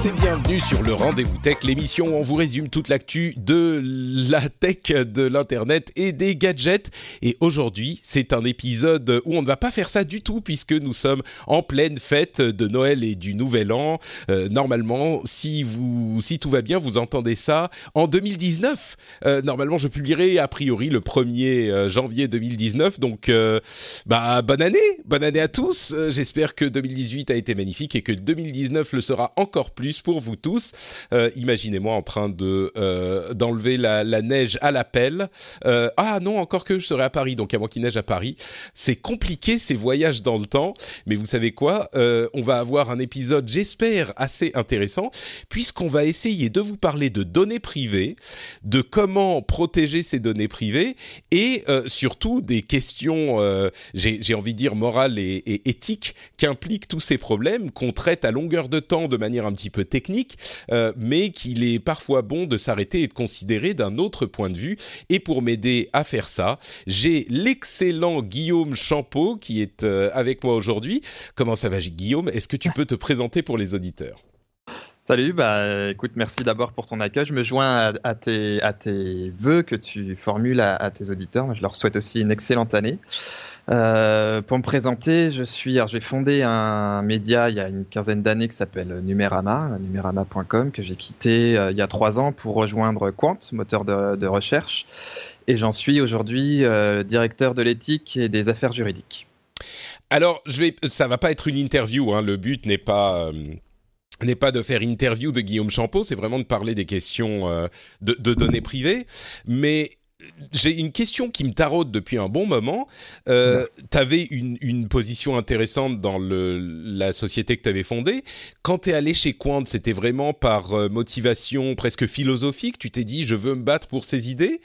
Tous bienvenue sur le Rendez-vous Tech, l'émission où on vous résume toute l'actu de la tech, de l'internet et des gadgets. Et aujourd'hui, c'est un épisode où on ne va pas faire ça du tout puisque nous sommes en pleine fête de Noël et du Nouvel An. Euh, normalement, si vous, si tout va bien, vous entendez ça en 2019. Euh, normalement, je publierai a priori le 1er euh, janvier 2019. Donc, bah, bonne année, bonne année à tous. J'espère que 2018 a été magnifique et que 2019 le sera encore plus pour vous tous. Euh, Imaginez-moi en train de euh, d'enlever la, neige à la pelle. Euh, ah non, encore que je serai à Paris, donc à moi qui neige à Paris. C'est compliqué ces voyages dans le temps, mais vous savez quoi On va avoir un épisode, j'espère, assez intéressant, puisqu'on va essayer de vous parler de données privées, de comment protéger ces données privées, et surtout des questions, j'ai envie de dire morales et éthiques, qu'impliquent tous ces problèmes qu'on traite à longueur de temps de manière un petit peu technique, euh, mais qu'il est parfois bon de s'arrêter et de considérer d'un autre point de vue. Et pour m'aider à faire ça, j'ai l'excellent Guillaume Champeau qui est euh, avec moi aujourd'hui. Comment ça va, Guillaume? Est-ce que tu peux te présenter pour les auditeurs? Salut, bah écoute, merci d'abord pour ton accueil. Je me joins à, tes, à tes vœux que tu formules à, à tes auditeurs. Je leur souhaite aussi une excellente année. Euh, pour me présenter, je suis, j'ai fondé un média il y a une quinzaine d'années qui s'appelle Numérama, numérama.com, que j'ai quitté euh, il y a trois ans pour rejoindre Quant, moteur de, recherche, et j'en suis aujourd'hui euh, directeur de l'éthique et des affaires juridiques. Alors, je vais, ça va pas être une interview. Hein, le but n'est pas n'est pas de faire interview de Guillaume Champeau, c'est vraiment de parler des questions de, de données privées. Mais j'ai une question qui me taraude depuis un bon moment. Euh, tu avais une, une, position intéressante dans le, la société que tu avais fondée. Quand tu es allé chez Quant, c'était vraiment par euh, motivation presque philosophique. Tu t'es dit, je veux me battre pour ces idées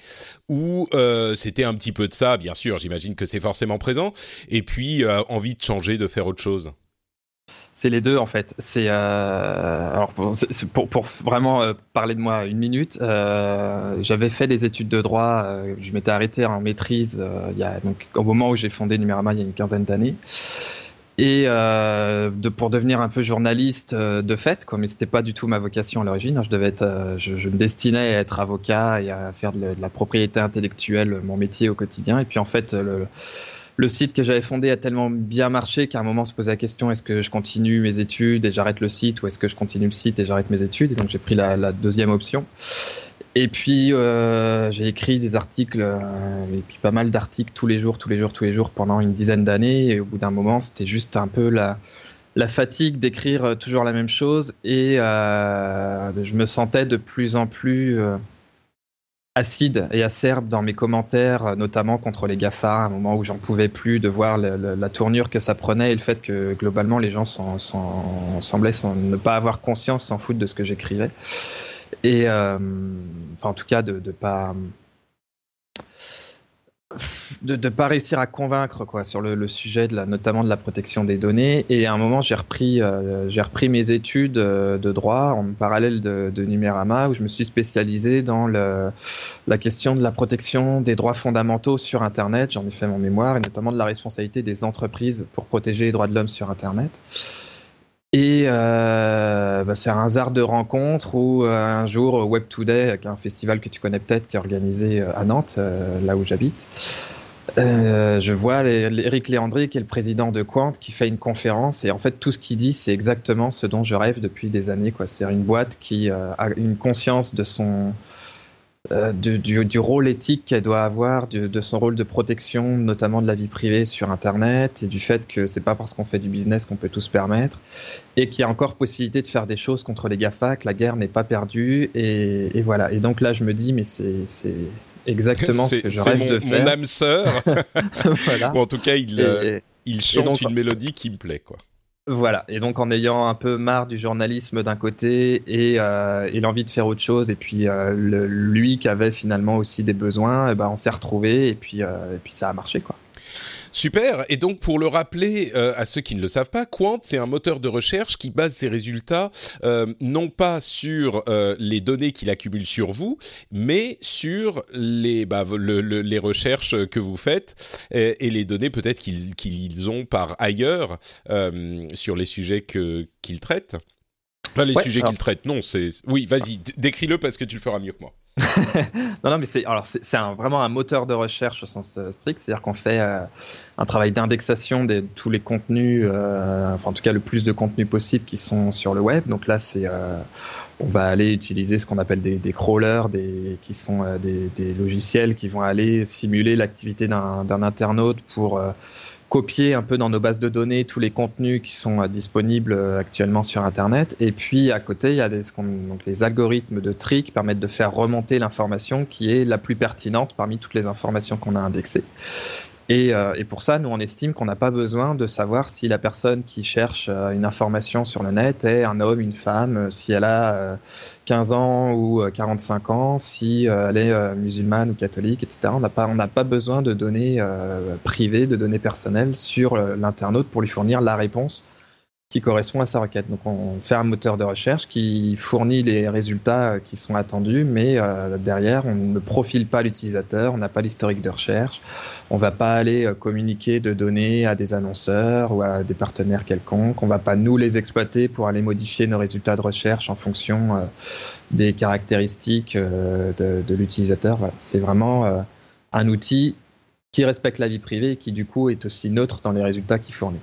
Ou euh, c'était un petit peu de ça, bien sûr, j'imagine que c'est forcément présent. Et puis, euh, envie de changer, de faire autre chose c'est les deux en fait. C'est euh, alors pour, vraiment euh, parler de moi une minute. Euh, J'avais fait des études de droit. je m'étais arrêté en maîtrise il y a donc au moment où j'ai fondé Numérama il y a une quinzaine d'années. Et de, pour devenir un peu journaliste de fait, quoi, mais c'était pas du tout ma vocation à l'origine. Je devais être, je, me destinais à être avocat et à faire de, la propriété intellectuelle mon métier au quotidien. Et puis en fait, le site que j'avais fondé a tellement bien marché qu'à un moment on se posait la question est-ce que je continue mes études et j'arrête le site ou est-ce que je continue le site et j'arrête mes études? Donc j'ai pris la, deuxième option. Et puis euh, j'ai écrit des articles euh, et puis pas mal d'articles tous les jours tous les jours tous les jours pendant une dizaine d'années. Et au bout d'un moment c'était juste un peu la fatigue d'écrire toujours la même chose. Et euh, je me sentais de plus en plus euh, acide et acerbe dans mes commentaires, notamment contre les GAFA, à un moment où j'en pouvais plus de voir la tournure que ça prenait et le fait que globalement les gens semblaient ne pas avoir conscience, s'en foutre de ce que j'écrivais. Et euh, enfin, en tout cas, de pas de ne pas réussir à convaincre quoi sur le, le sujet de la, notamment de la protection des données. Et à un moment j'ai repris euh, j'ai repris mes études euh, de droit en parallèle de, de Numérama où je me suis spécialisé dans le, la question de la protection des droits fondamentaux sur internet. J'en ai fait mon mémoire et notamment de la responsabilité des entreprises pour protéger les droits de l'homme sur internet et euh, bah, c'est un hasard de rencontre où euh, un jour Web Today, qui un festival que tu connais peut-être, qui est organisé euh, à Nantes, euh, là où j'habite, euh, je vois Eric Léandri, qui est le président de Quant, qui fait une conférence et en fait tout ce qu'il dit, c'est exactement ce dont je rêve depuis des années. C'est-à-dire une boîte qui euh, a une conscience de son euh, du, du, du, rôle éthique qu'elle doit avoir, du, de son rôle de protection, notamment de la vie privée sur Internet, et du fait que c'est pas parce qu'on fait du business qu'on peut tout se permettre, et qu'il y a encore possibilité de faire des choses contre les GAFA, que la guerre n'est pas perdue, et, et, voilà. Et donc là, je me dis, mais c'est exactement ce que je rêve mon, de faire. Mon âme sœur. voilà. en tout cas, il, et, il chante donc, une mélodie qui me plaît, quoi. Voilà, et donc en ayant un peu marre du journalisme d'un côté et, euh, l'envie de faire autre chose, et puis euh, le, lui qui avait finalement aussi des besoins, et eh ben on s'est retrouvé et puis, euh, et puis ça a marché quoi. Super. Et donc, pour le rappeler euh, à ceux qui ne le savent pas, Quant, c'est un moteur de recherche qui base ses résultats euh, non pas sur euh, les données qu'il accumule sur vous, mais sur les, bah, les recherches que vous faites et, les données peut-être qu'ils ont par ailleurs sur les sujets qu'ils traitent. Les sujets qu'ils traitent, non, c'est... Oui, vas-y, décris-le parce que tu le feras mieux que moi. non, non, mais c'est alors c'est vraiment un moteur de recherche au sens euh, strict, c'est-à-dire qu'on fait euh, un travail d'indexation de tous les contenus, euh, enfin en tout cas le plus de contenus possible qui sont sur le web. Donc là, c'est on va aller utiliser ce qu'on appelle des, des, crawlers, des, qui sont des, des, logiciels qui vont aller simuler l'activité d'un internaute pour copier un peu dans nos bases de données tous les contenus qui sont euh, disponibles euh, actuellement sur Internet. Et puis à côté, il y a les algorithmes de tri qui permettent de faire remonter l'information qui est la plus pertinente parmi toutes les informations qu'on a indexées. Et, euh, et, pour ça, nous, on estime qu'on n'a pas besoin de savoir si la personne qui cherche euh, une information sur le net est un homme, une femme, euh, si elle a 15 ans ou 45 ans, si elle est musulmane ou catholique, etc. On n'a pas, on pas besoin de données privées, de données personnelles sur l'internaute pour lui fournir la réponse qui correspond à sa requête. Donc on fait un moteur de recherche qui fournit les résultats qui sont attendus, mais euh, derrière on ne profile pas l'utilisateur, on n'a pas l'historique de recherche, on va pas aller euh, communiquer de données à des annonceurs ou à des partenaires quelconques, on va pas nous les exploiter pour aller modifier nos résultats de recherche en fonction euh, des caractéristiques de, l'utilisateur. C'est vraiment un outil qui respecte la vie privée et qui du coup est aussi neutre dans les résultats qu'il fournit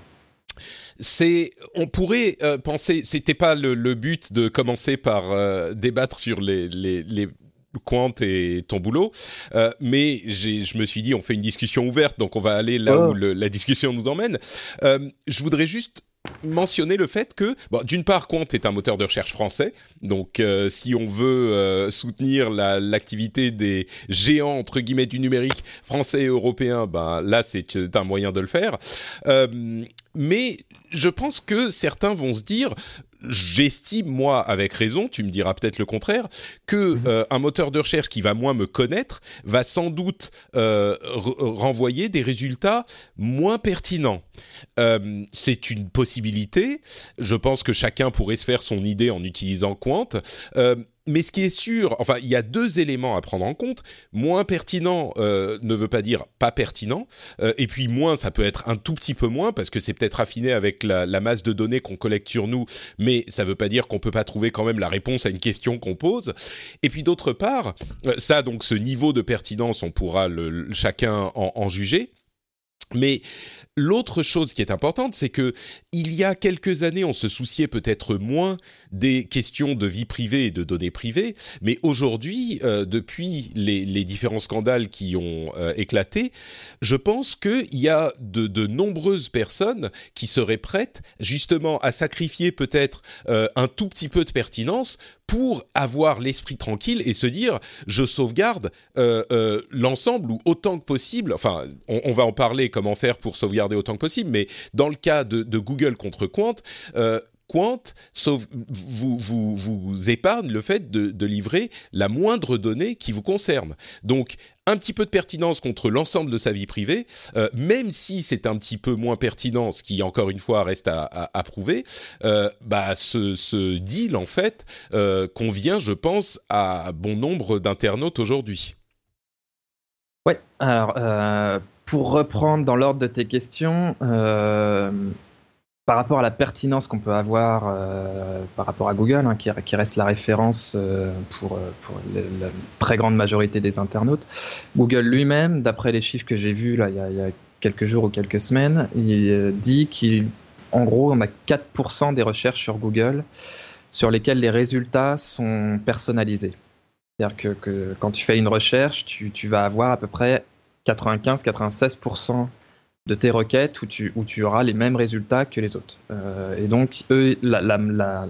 c'est, on pourrait euh, penser, c'était pas le, but de commencer par euh, débattre sur les, les, les Quant et ton boulot, euh, mais je me suis dit on fait une discussion ouverte, donc on va aller là oh. où la discussion nous emmène. je voudrais juste mentionner le fait que, bon, d'une part, Quant est un moteur de recherche français, donc si on veut soutenir l'activité des géants entre guillemets du numérique français et européen, ben là c'est un moyen de le faire. Mais je pense que certains vont se dire j'estime moi avec raison, tu me diras peut-être le contraire, que mhm. euh, un moteur de recherche qui va moins me connaître va sans doute euh, renvoyer des résultats moins pertinents. Euh, c'est une possibilité. Je pense que chacun pourrait se faire son idée en utilisant Quant mais ce qui est sûr, enfin, il y a deux éléments à prendre en compte. Moins pertinent euh, ne veut pas dire pas pertinent, euh, et puis moins, ça peut être un tout petit peu moins parce que c'est peut-être affiné avec la, masse de données qu'on collecte sur nous, mais ça ne veut pas dire qu'on peut pas trouver quand même la réponse à une question qu'on pose. Et puis d'autre part, euh, ça donc ce niveau de pertinence, on pourra chacun en, en juger. Mais L'autre chose qui est importante, c'est que il y a quelques années, on se souciait peut-être moins des questions de vie privée et de données privées, mais aujourd'hui, euh, depuis les, différents scandales qui ont euh, éclaté, je pense qu'il y a de, nombreuses personnes qui seraient prêtes justement à sacrifier peut-être euh, un tout petit peu de pertinence pour avoir l'esprit tranquille et se dire je sauvegarde l'ensemble ou autant que possible. Enfin, on, va en parler comment faire pour sauvegarder autant que possible. Mais dans le cas de, Google contre Quant, euh, Quant vous, épargne le fait de, livrer la moindre donnée qui vous concerne. Donc, un petit peu de pertinence contre l'ensemble de sa vie privée, euh, même si c'est un petit peu moins pertinent, ce qui encore une fois reste à, prouver, euh, bah ce, deal en fait convient, je pense, à bon nombre d'internautes aujourd'hui. Ouais, alors pour reprendre dans l'ordre de tes questions, euh, par rapport à la pertinence qu'on peut avoir euh, par rapport à Google, hein, qui, reste la référence euh, pour, la très grande majorité des internautes, Google lui-même, d'après les chiffres que j'ai vus là, il, y a, quelques jours ou quelques semaines, il dit qu'en gros, on a 4% des recherches sur Google sur lesquelles les résultats sont personnalisés. C'est-à-dire que, quand tu fais une recherche, tu vas avoir à peu près 95-96% de tes requêtes où tu, où tu auras les mêmes résultats que les autres. Euh, et donc, eux, la, la, la,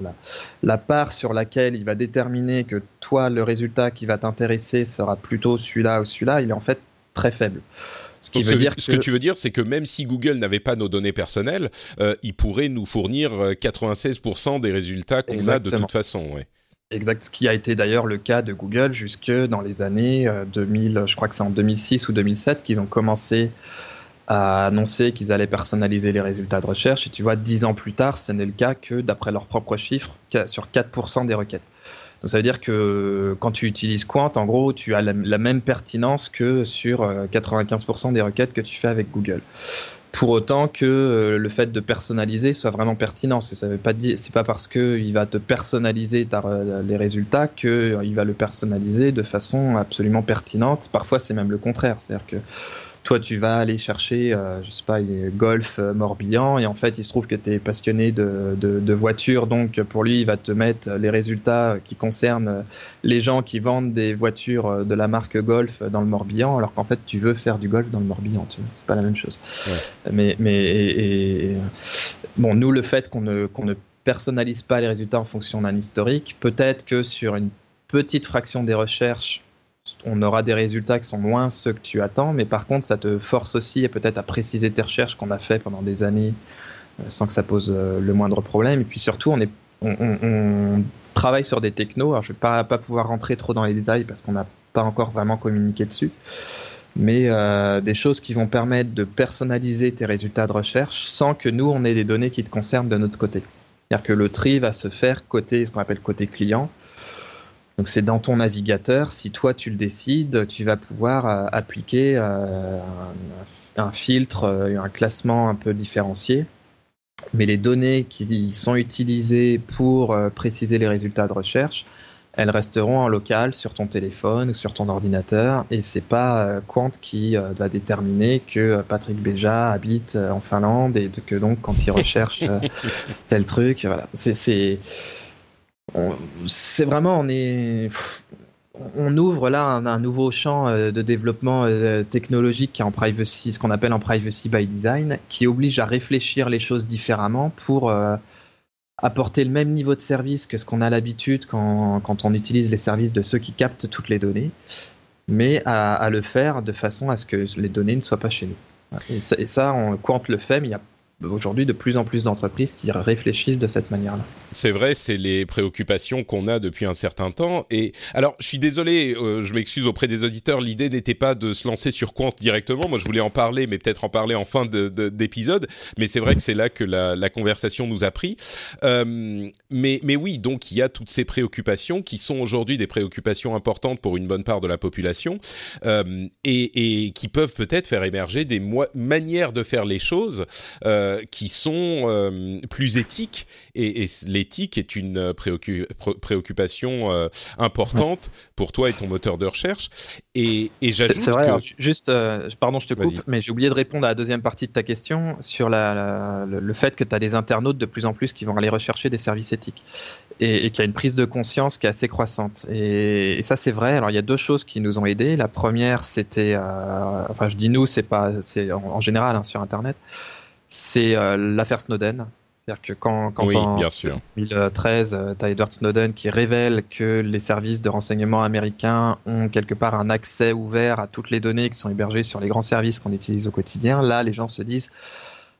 la, part sur laquelle il va déterminer que toi, le résultat qui va t'intéresser sera plutôt celui-là ou celui-là, il est en fait très faible. Ce, qui veut dire ce que... tu veux dire, c'est que même si Google n'avait pas nos données personnelles, euh, il pourrait nous fournir 96% euh, des résultats qu'on a de toute façon. Ouais. Exact, ce qui a été d'ailleurs le cas de Google jusque dans les années 2000, euh, je crois que c'est en 2006 ou 2007 qu'ils ont commencé a annoncé qu'ils allaient personnaliser les résultats de recherche. Et tu vois, dix ans plus tard, ce n'est le cas que d'après leurs propres chiffres, sur 4% des requêtes. Donc ça veut dire que quand tu utilises Quant, en gros, tu as la, même pertinence que sur 95% des requêtes que tu fais avec Google pour autant que euh, le fait de personnaliser soit vraiment pertinent. Ça veut pas dire, c'est pas parce qu'il va te personnaliser euh, les résultats qu'il euh, va le personnaliser de façon absolument pertinente. Parfois, c'est même le contraire. C'est-à-dire que toi tu vas aller chercher, euh, je sais pas, Golf euh, Morbihan, et en fait il se trouve que tu es passionné de, de, voitures, donc pour lui il va te mettre les résultats qui concernent les gens qui vendent des voitures de la marque Golf dans le Morbihan, alors qu'en fait tu veux faire du golf dans le Morbihan, tu vois, c'est pas la même chose. Mais, mais et, bon, nous le fait qu'on ne, qu'on ne personnalise pas les résultats en fonction d'un historique, peut-être que sur une petite fraction des recherches, on aura des résultats qui sont moins ceux que tu attends, mais par contre, ça te force aussi peut-être à préciser tes recherches qu'on a fait pendant des années euh, sans que ça pose euh, le moindre problème. Et puis surtout, on, travaille sur des technos. Alors, je ne vais pas, pas pouvoir rentrer trop dans les détails parce qu'on n'a pas encore vraiment communiqué dessus, mais euh, des choses qui vont permettre de personnaliser tes résultats de recherche sans que nous, on ait des données qui te concernent de notre côté. C'est-à-dire que le tri va se faire côté, ce qu'on appelle côté client donc c'est dans ton navigateur, si toi tu le décides, tu vas pouvoir euh, appliquer euh, un, filtre, euh, un classement un peu différencié. Mais les données qui sont utilisées pour préciser les résultats de recherche, elles resteront en local sur ton téléphone ou sur ton ordinateur et c'est pas Quant qui va déterminer que Patrick Béja habite en Finlande et que donc quand il recherche tel truc, voilà. C'est c'est vraiment, on est, on ouvre là un, nouveau champ euh, de développement euh, technologique qui est en privacy, ce qu'on appelle en privacy by design, qui oblige à réfléchir les choses différemment pour euh, apporter le même niveau de service que ce qu'on a l'habitude quand, quand, on utilise les services de ceux qui captent toutes les données, mais à, le faire de façon à ce que les données ne soient pas chez nous. Et ça, et ça on, le fait, il y a aujourd'hui de plus en plus d'entreprises qui réfléchissent de cette manière-là. C'est vrai, c'est les préoccupations qu'on a depuis un certain temps. Et alors, je suis désolé, euh, je m'excuse auprès des auditeurs. L'idée n'était pas de se lancer sur Quant directement. Moi, je voulais en parler, mais peut-être en parler en fin d'épisode. mais c'est vrai que c'est là que la, conversation nous a pris. Euh, mais, mais oui, donc il y a toutes ces préoccupations qui sont aujourd'hui des préoccupations importantes pour une bonne part de la population euh, et, et, qui peuvent peut-être faire émerger des manières de faire les choses. Euh, euh, qui sont euh, plus éthiques et, l'éthique est une euh, préoccupation importante pour toi et ton moteur de recherche. Et, j'ajoute c'est vrai. juste, pardon, je te coupe, mais j'ai oublié de répondre à la deuxième partie de ta question sur la, le, fait que tu as des internautes de plus en plus qui vont aller rechercher des services éthiques et, et qu'il y a une prise de conscience qui est assez croissante. Et, ça, c'est vrai. Alors, il y a deux choses qui nous ont aidés. La première, c'était, enfin, je dis nous, c'est pas, c'est en, général hein, sur Internet c'est euh, l'affaire Snowden. C'est-à-dire que quand, quand en 2013, tu as Edward Snowden qui révèle que les services de renseignement américains ont quelque part un accès ouvert à toutes les données qui sont hébergées sur les grands services qu'on utilise au quotidien, là, les gens se disent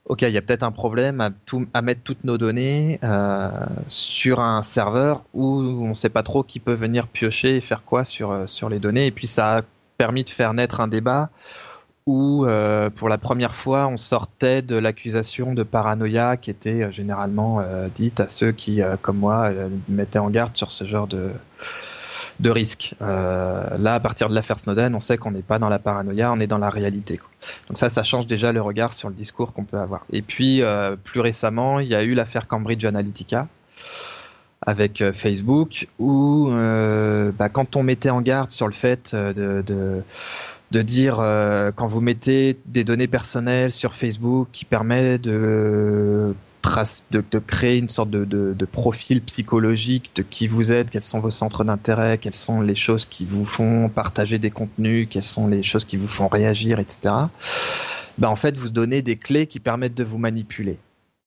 OK, il y a peut-être un problème à, tout, à, mettre toutes nos données euh, sur un serveur où on ne sait pas trop qui peut venir piocher et faire quoi sur, euh, sur les données. Et puis ça a permis de faire naître un débat où euh, pour la première fois on sortait de l'accusation de paranoïa qui était euh, généralement euh, dite à ceux qui, comme moi, mettaient en garde sur ce genre de, de risque. là, à partir de l'affaire Snowden, on sait qu'on n'est pas dans la paranoïa, on est dans la réalité. Donc ça, ça change déjà le regard sur le discours qu'on peut avoir. Et puis, plus récemment, il y a eu l'affaire Cambridge Analytica avec Facebook, où bah, quand on mettait en garde sur le fait de, de de dire euh, quand vous mettez des données personnelles sur Facebook qui permet de, de, de créer une sorte de, de, profil psychologique de qui vous êtes, quels sont vos centres d'intérêt, quelles sont les choses qui vous font partager des contenus, quelles sont les choses qui vous font réagir, etc. Ben en fait, vous donnez des clés qui permettent de vous manipuler.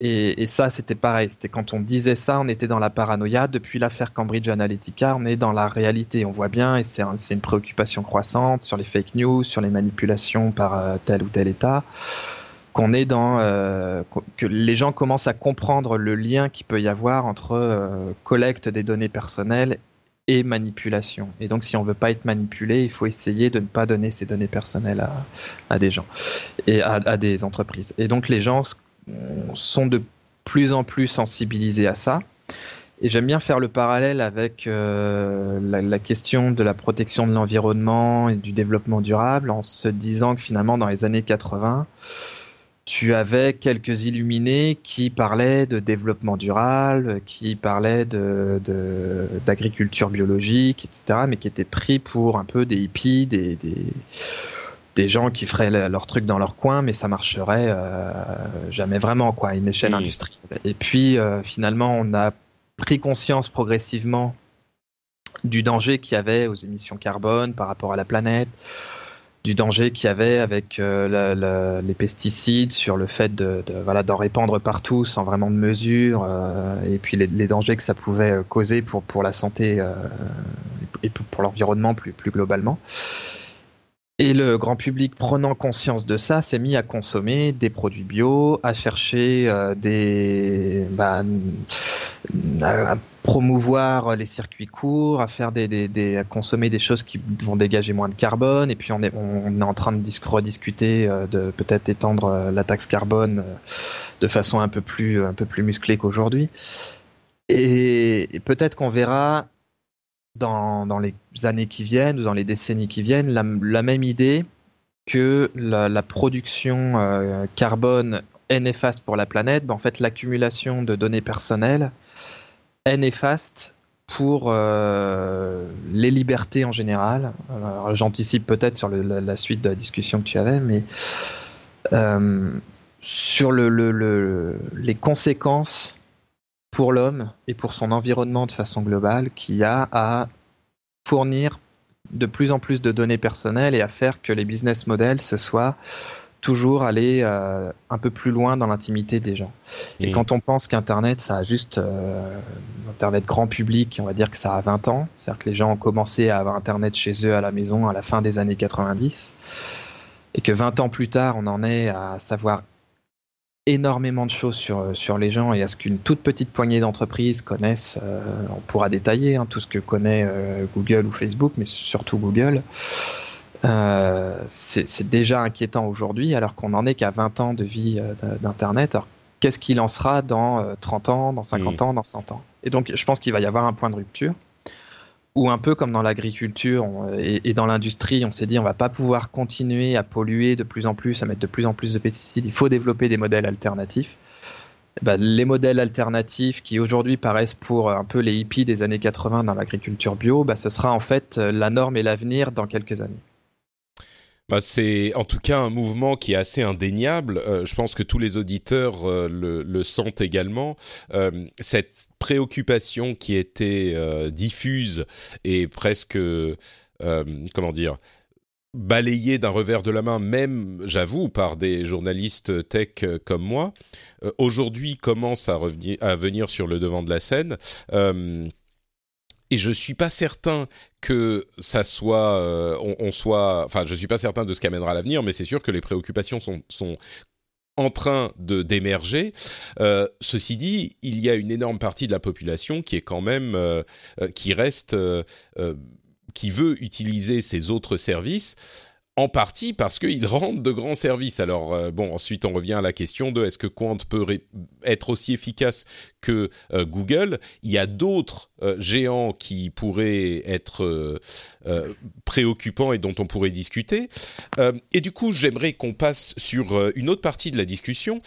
Et, ça, c'était pareil. C'était quand on disait ça, on était dans la paranoïa. Depuis l'affaire Cambridge Analytica, on est dans la réalité. On voit bien, et c'est une préoccupation croissante sur les fake news, sur les manipulations par euh, tel ou tel État, qu'on est dans euh, que les gens commencent à comprendre le lien qu'il peut y avoir entre euh, collecte des données personnelles et manipulation. Et donc, si on veut pas être manipulé, il faut essayer de ne pas donner ces données personnelles à, à des gens et à, à, des entreprises. Et donc, les gens sont de plus en plus sensibilisés à ça. Et j'aime bien faire le parallèle avec euh, la, question de la protection de l'environnement et du développement durable en se disant que finalement, dans les années 80, tu avais quelques illuminés qui parlaient de développement durable, qui parlaient d'agriculture biologique, etc., mais qui étaient pris pour un peu des hippies, des, des gens qui feraient leur truc dans leur coin, mais ça marcherait euh, jamais vraiment, quoi, à une échelle industrielle. Et puis, euh, finalement, on a pris conscience progressivement du danger qu'il y avait aux émissions carbone par rapport à la planète, du danger qu'il y avait avec euh, la, la, les pesticides, sur le fait de, de voilà d'en répandre partout sans vraiment de mesure, euh, et puis les, les, dangers que ça pouvait causer pour pour la santé euh, et pour l'environnement plus plus globalement. Et le grand public, prenant conscience de ça, s'est mis à consommer des produits bio, à chercher euh, des, bah, à promouvoir les circuits courts, à faire des, des, des, à consommer des choses qui vont dégager moins de carbone. Et puis on est, on est en train de rediscuter euh, de peut-être étendre euh, la taxe carbone de façon un peu plus, un peu plus musclée qu'aujourd'hui. Et, et peut-être qu'on verra dans, les années qui viennent ou dans les décennies qui viennent la, même idée que la, production euh, carbone est néfaste pour la planète, ben en fait l'accumulation de données personnelles est néfaste pour euh, les libertés en général. J'anticipe peut-être sur la, suite de la discussion que tu avais, mais euh, sur le, le, les conséquences pour l'homme et pour son environnement de façon globale qui a à fournir de plus en plus de données personnelles et à faire que les business models se soient toujours aller euh, un peu plus loin dans l'intimité des gens. Et quand on pense qu'Internet, ça a juste euh, Internet grand public, on va dire que ça a 20 ans, c'est-à-dire que les gens ont commencé à avoir Internet chez eux à la maison à la fin des années 90, et que 20 ans plus tard, on en est à savoir énormément de choses sur, sur les gens et à ce qu'une toute petite poignée d'entreprises connaissent, euh, on pourra détailler hein, tout ce que connaît euh, Google ou Facebook, mais surtout Google. Euh, c'est déjà inquiétant aujourd'hui alors qu'on n'en est qu'à 20 ans de vie euh, d'Internet. Alors qu'est-ce qu'il en sera dans 30 ans, dans 50 mmh. ans, dans 100 ans? Et donc je pense qu'il va y avoir un point de rupture ou un peu comme dans l'agriculture et, dans l'industrie, on s'est dit on va pas pouvoir continuer à polluer de plus en plus, à mettre de plus en plus de pesticides. Il faut développer des modèles alternatifs. Ben, les modèles alternatifs qui aujourd'hui paraissent pour un peu les hippies des années 80 dans l'agriculture bio, ben, ce sera en fait la norme et l'avenir dans quelques années. Bah, c'est en tout cas un mouvement qui est assez indéniable. Euh, je pense que tous les auditeurs euh, le, sentent également. Euh, cette préoccupation qui était diffuse et presque, comment dire, balayée d'un revers de la main, même, j'avoue, par des journalistes tech comme moi, aujourd'hui commence à, revenir, à venir sur le devant de la scène et je suis pas certain que ça soit, euh, on, soit, enfin, je suis pas certain de ce qu'amènera l'avenir, mais c'est sûr que les préoccupations sont, sont en train de d'émerger. Euh, ceci dit, il y a une énorme partie de la population qui est quand même, euh, qui reste, qui veut utiliser ces autres services en partie parce qu'ils rendent de grands services. Alors euh, bon, ensuite on revient à la question de est-ce que Quant peut être aussi efficace que euh, Google? Il y a d'autres euh, géants qui pourraient être préoccupants et dont on pourrait discuter. et du coup, j'aimerais qu'on passe sur une autre partie de la discussion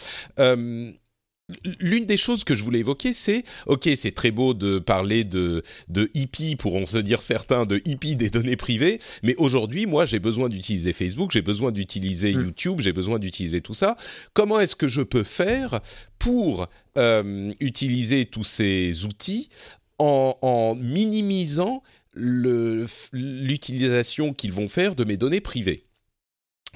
L'une des choses que je voulais évoquer, c'est, ok, c'est très beau de parler de, de hippie, pourront se dire certains, de hippie des données privées, mais aujourd'hui, moi, j'ai besoin d'utiliser Facebook, j'ai besoin d'utiliser mmh. YouTube, j'ai besoin d'utiliser tout ça. Comment est-ce que je peux faire pour euh, utiliser tous ces outils en, en minimisant l'utilisation qu'ils vont faire de mes données privées?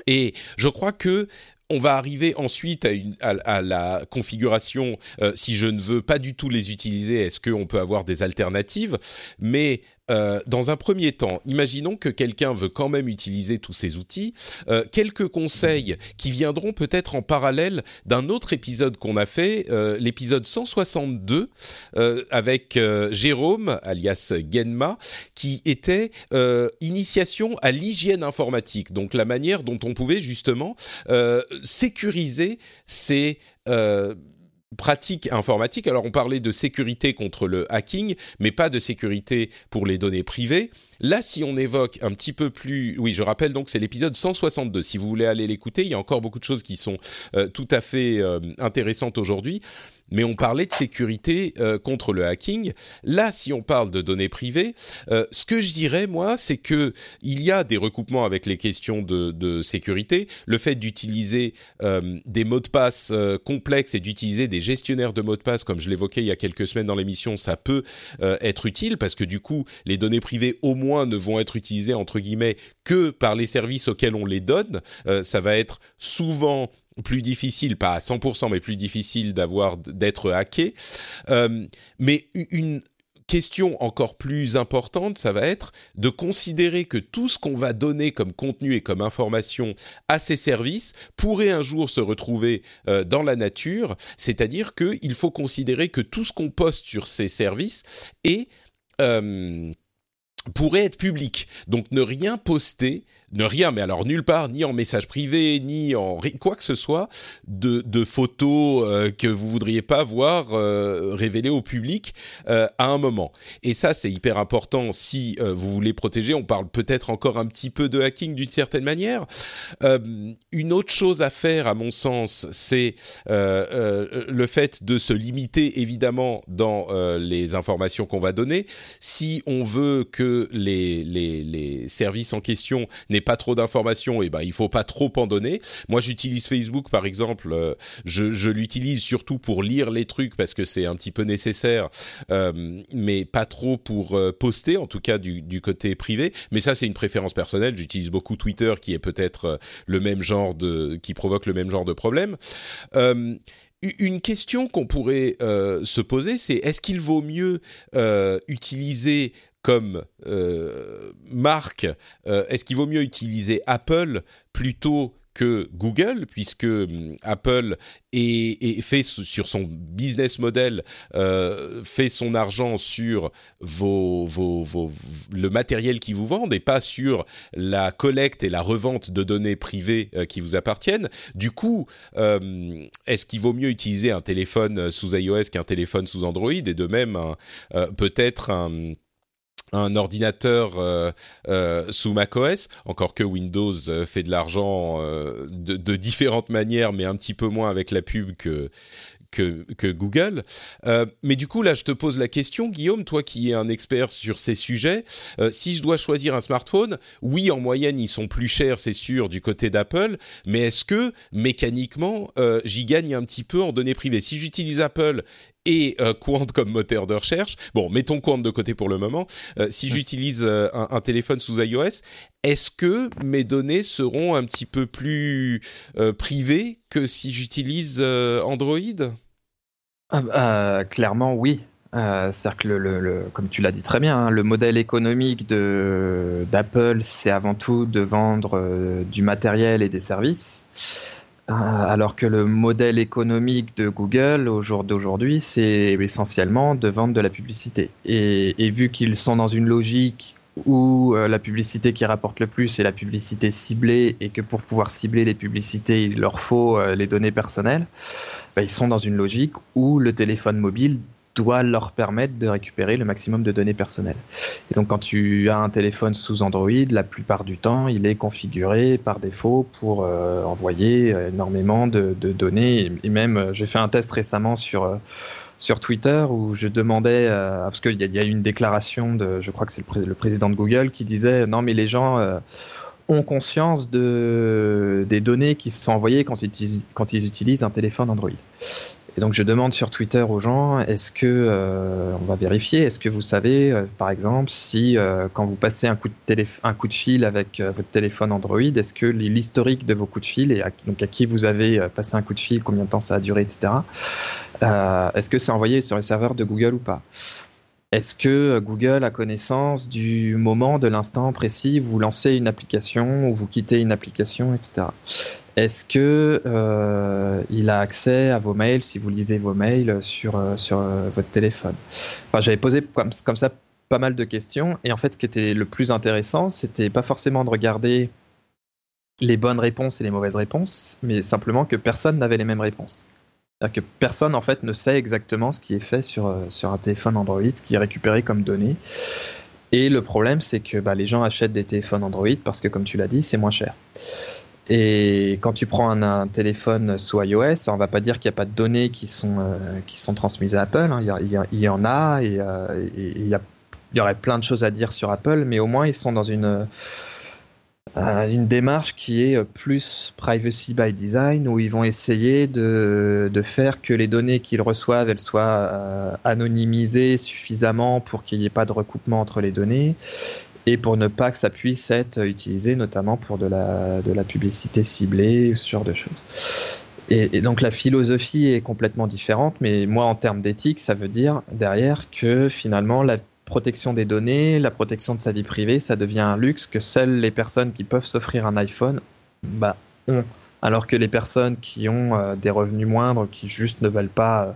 Et je crois que on va arriver ensuite à, la configuration, euh, si je ne veux pas du tout les utiliser, est-ce qu'on peut avoir des alternatives? Mais euh, dans un premier temps, imaginons que quelqu'un veut quand même utiliser tous ces outils. Euh, quelques conseils qui viendront peut-être en parallèle d'un autre épisode qu'on a fait, euh, l'épisode 162 avec Jérôme, alias Genma, qui était initiation à l'hygiène informatique. Donc la manière dont on pouvait justement sécuriser ces pratique informatique. Alors on parlait de sécurité contre le hacking, mais pas de sécurité pour les données privées. Là, si on évoque un petit peu plus, oui, je rappelle donc c'est l'épisode 162. Si vous voulez aller l'écouter, il y a encore beaucoup de choses qui sont euh, tout à fait euh, intéressantes aujourd'hui mais on parlait de sécurité euh, contre le hacking. Là, si on parle de données privées, euh, ce que je dirais moi, c'est que il y a des recoupements avec les questions de, sécurité. Le fait d'utiliser euh, des mots de passe complexes et d'utiliser des gestionnaires de mots de passe, comme je l'évoquais il y a quelques semaines dans l'émission, ça peut être utile parce que du coup, les données privées au moins ne vont être utilisées entre guillemets que par les services auxquels on les donne. ça va être souvent plus difficile, pas à 100%, mais plus difficile d'avoir d'être hacké. Euh, mais une question encore plus importante, ça va être de considérer que tout ce qu'on va donner comme contenu et comme information à ces services pourrait un jour se retrouver euh, dans la nature. C'est-à-dire qu'il faut considérer que tout ce qu'on poste sur ces services est euh, pourrait être public. Donc ne rien poster, ne rien, mais alors nulle part, ni en message privé, ni en quoi que ce soit, de, photos euh, que vous voudriez pas voir euh, révélées au public euh, à un moment. Et ça, c'est hyper important si vous voulez protéger. On parle peut-être encore un petit peu de hacking d'une certaine manière. une autre chose à faire, à mon sens, c'est le fait de se limiter évidemment dans les informations qu'on va donner. Si on veut que les, les, services en question n'aient pas trop d'informations, et eh ben il faut pas trop en donner. Moi, j'utilise Facebook par exemple. Euh, je, l'utilise surtout pour lire les trucs parce que c'est un petit peu nécessaire, euh, mais pas trop pour euh, poster, en tout cas du, du côté privé. Mais ça, c'est une préférence personnelle. J'utilise beaucoup Twitter, qui est peut-être le même genre de, qui provoque le même genre de problème une question qu'on pourrait se poser, c'est est-ce qu'il vaut mieux utiliser comme euh, marque, euh, est-ce qu'il vaut mieux utiliser Apple plutôt que Google, puisque hum, Apple est, fait sur son business model, euh, fait son argent sur vos, le matériel qui vous vendent et pas sur la collecte et la revente de données privées qui vous appartiennent. Du coup, est-ce qu'il vaut mieux utiliser un téléphone sous iOS qu'un téléphone sous Android? Et de même peut-être un un ordinateur euh, euh, sous macOS, encore que Windows euh, fait de l'argent de, différentes manières, mais un petit peu moins avec la pub que Google. mais du coup, là, je te pose la question, Guillaume, toi qui es un expert sur ces sujets, si je dois choisir un smartphone, oui, en moyenne, ils sont plus chers, c'est sûr, du côté d'Apple, mais est-ce que mécaniquement, j'y gagne un petit peu en données privées? Si j'utilise Apple et euh, Quant comme moteur de recherche. Bon, mettons Quant de côté pour le moment. Euh, si j'utilise euh, un, téléphone sous iOS, est-ce que mes données seront un petit peu plus privées que si j'utilise Android? Ah bah, Clairement, oui. C'est-à-dire que, le, comme tu l'as dit très bien, hein, le modèle économique d'Apple, c'est avant tout de vendre du matériel et des services. Euh, alors que le modèle économique de Google au jour d'aujourd'hui, c'est essentiellement de vendre de la publicité. Et, vu qu'ils sont dans une logique où euh, la publicité qui rapporte le plus est la publicité ciblée et que pour pouvoir cibler les publicités, il leur faut euh, les données personnelles, bah, ils sont dans une logique où le téléphone mobile doit leur permettre de récupérer le maximum de données personnelles. Et donc quand tu as un téléphone sous Android, la plupart du temps, il est configuré par défaut pour euh, envoyer énormément de, données. Et même, euh, j'ai fait un test récemment sur euh, sur Twitter où je demandais, parce qu'il y, a eu une déclaration de, je crois que c'est le, président de Google qui disait non mais les gens ont conscience de, des données qui se sont envoyées quand ils, quand ils utilisent un téléphone Android. Et donc je demande sur Twitter aux gens, est-ce que, euh, on va vérifier, est-ce que vous savez, euh, par exemple, si euh, quand vous passez un coup de, un coup de fil avec votre téléphone Android, est-ce que l'historique de vos coups de fil, et donc à qui vous avez passé un coup de fil, combien de temps ça a duré, etc., est-ce que c'est envoyé sur les serveurs de Google ou pas? Est-ce que Google a connaissance du moment, de l'instant précis où vous lancez une application ou vous quittez une application, etc. Est-ce que euh, il a accès à vos mails si vous lisez vos mails sur, euh, sur euh, votre téléphone? Enfin, j'avais posé comme, comme, ça pas mal de questions et en fait, ce qui était le plus intéressant, c'était pas forcément de regarder les bonnes réponses et les mauvaises réponses, mais simplement que personne n'avait les mêmes réponses. C'est-à-dire que personne en fait ne sait exactement ce qui est fait sur, sur un téléphone Android, ce qui est récupéré comme données. Et le problème, c'est que bah, les gens achètent des téléphones Android parce que, comme tu l'as dit, c'est moins cher. Et quand tu prends un, téléphone sous iOS, on va pas dire qu'il n'y a pas de données qui sont, euh, qui sont transmises à Apple. Hein. Il, y en a et, euh, il, y y aurait plein de choses à dire sur Apple, mais au moins ils sont dans une euh, une démarche qui est plus privacy by design, où ils vont essayer de, de faire que les données qu'ils reçoivent, elles soient anonymisées suffisamment pour qu'il n'y ait pas de recoupement entre les données, et pour ne pas que ça puisse être utilisé notamment pour de la, de la publicité ciblée, ce genre de choses. Et, et, donc la philosophie est complètement différente, mais moi en termes d'éthique, ça veut dire derrière que finalement la protection des données, la protection de sa vie privée, ça devient un luxe que seules les personnes qui peuvent s'offrir un iPhone bah, ont. Alors que les personnes qui ont euh, des revenus moindres, qui juste ne veulent pas euh,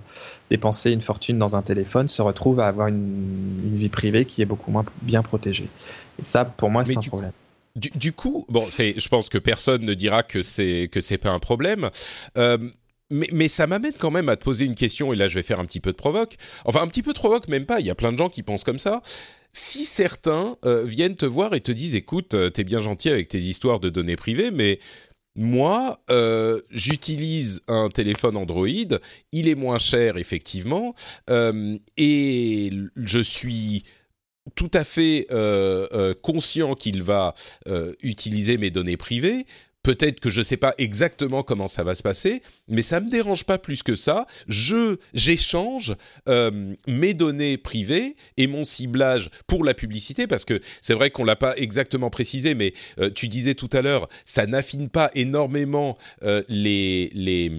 dépenser une fortune dans un téléphone, se retrouvent à avoir une, vie privée qui est beaucoup moins bien protégée. Et ça, pour moi, c'est un problème. du, coup, bon, je pense que personne ne dira que c'est que c'est pas un problème. Euh, mais, ça m'amène quand même à te poser une question, et là je vais faire un petit peu de provoque. Enfin, un petit peu de provoque, même pas, il y a plein de gens qui pensent comme ça. Si certains euh, viennent te voir et te disent, écoute, t'es bien gentil avec tes histoires de données privées, mais moi, euh, j'utilise un téléphone Android, il est moins cher effectivement, et je suis tout à fait conscient qu'il va utiliser mes données privées. Peut-être que je ne sais pas exactement comment ça va se passer, mais ça me dérange pas plus que ça. Je j'échange euh, mes données privées et mon ciblage pour la publicité parce que c'est vrai qu'on l'a pas exactement précisé, mais euh, tu disais tout à l'heure, ça n'affine pas énormément euh, les les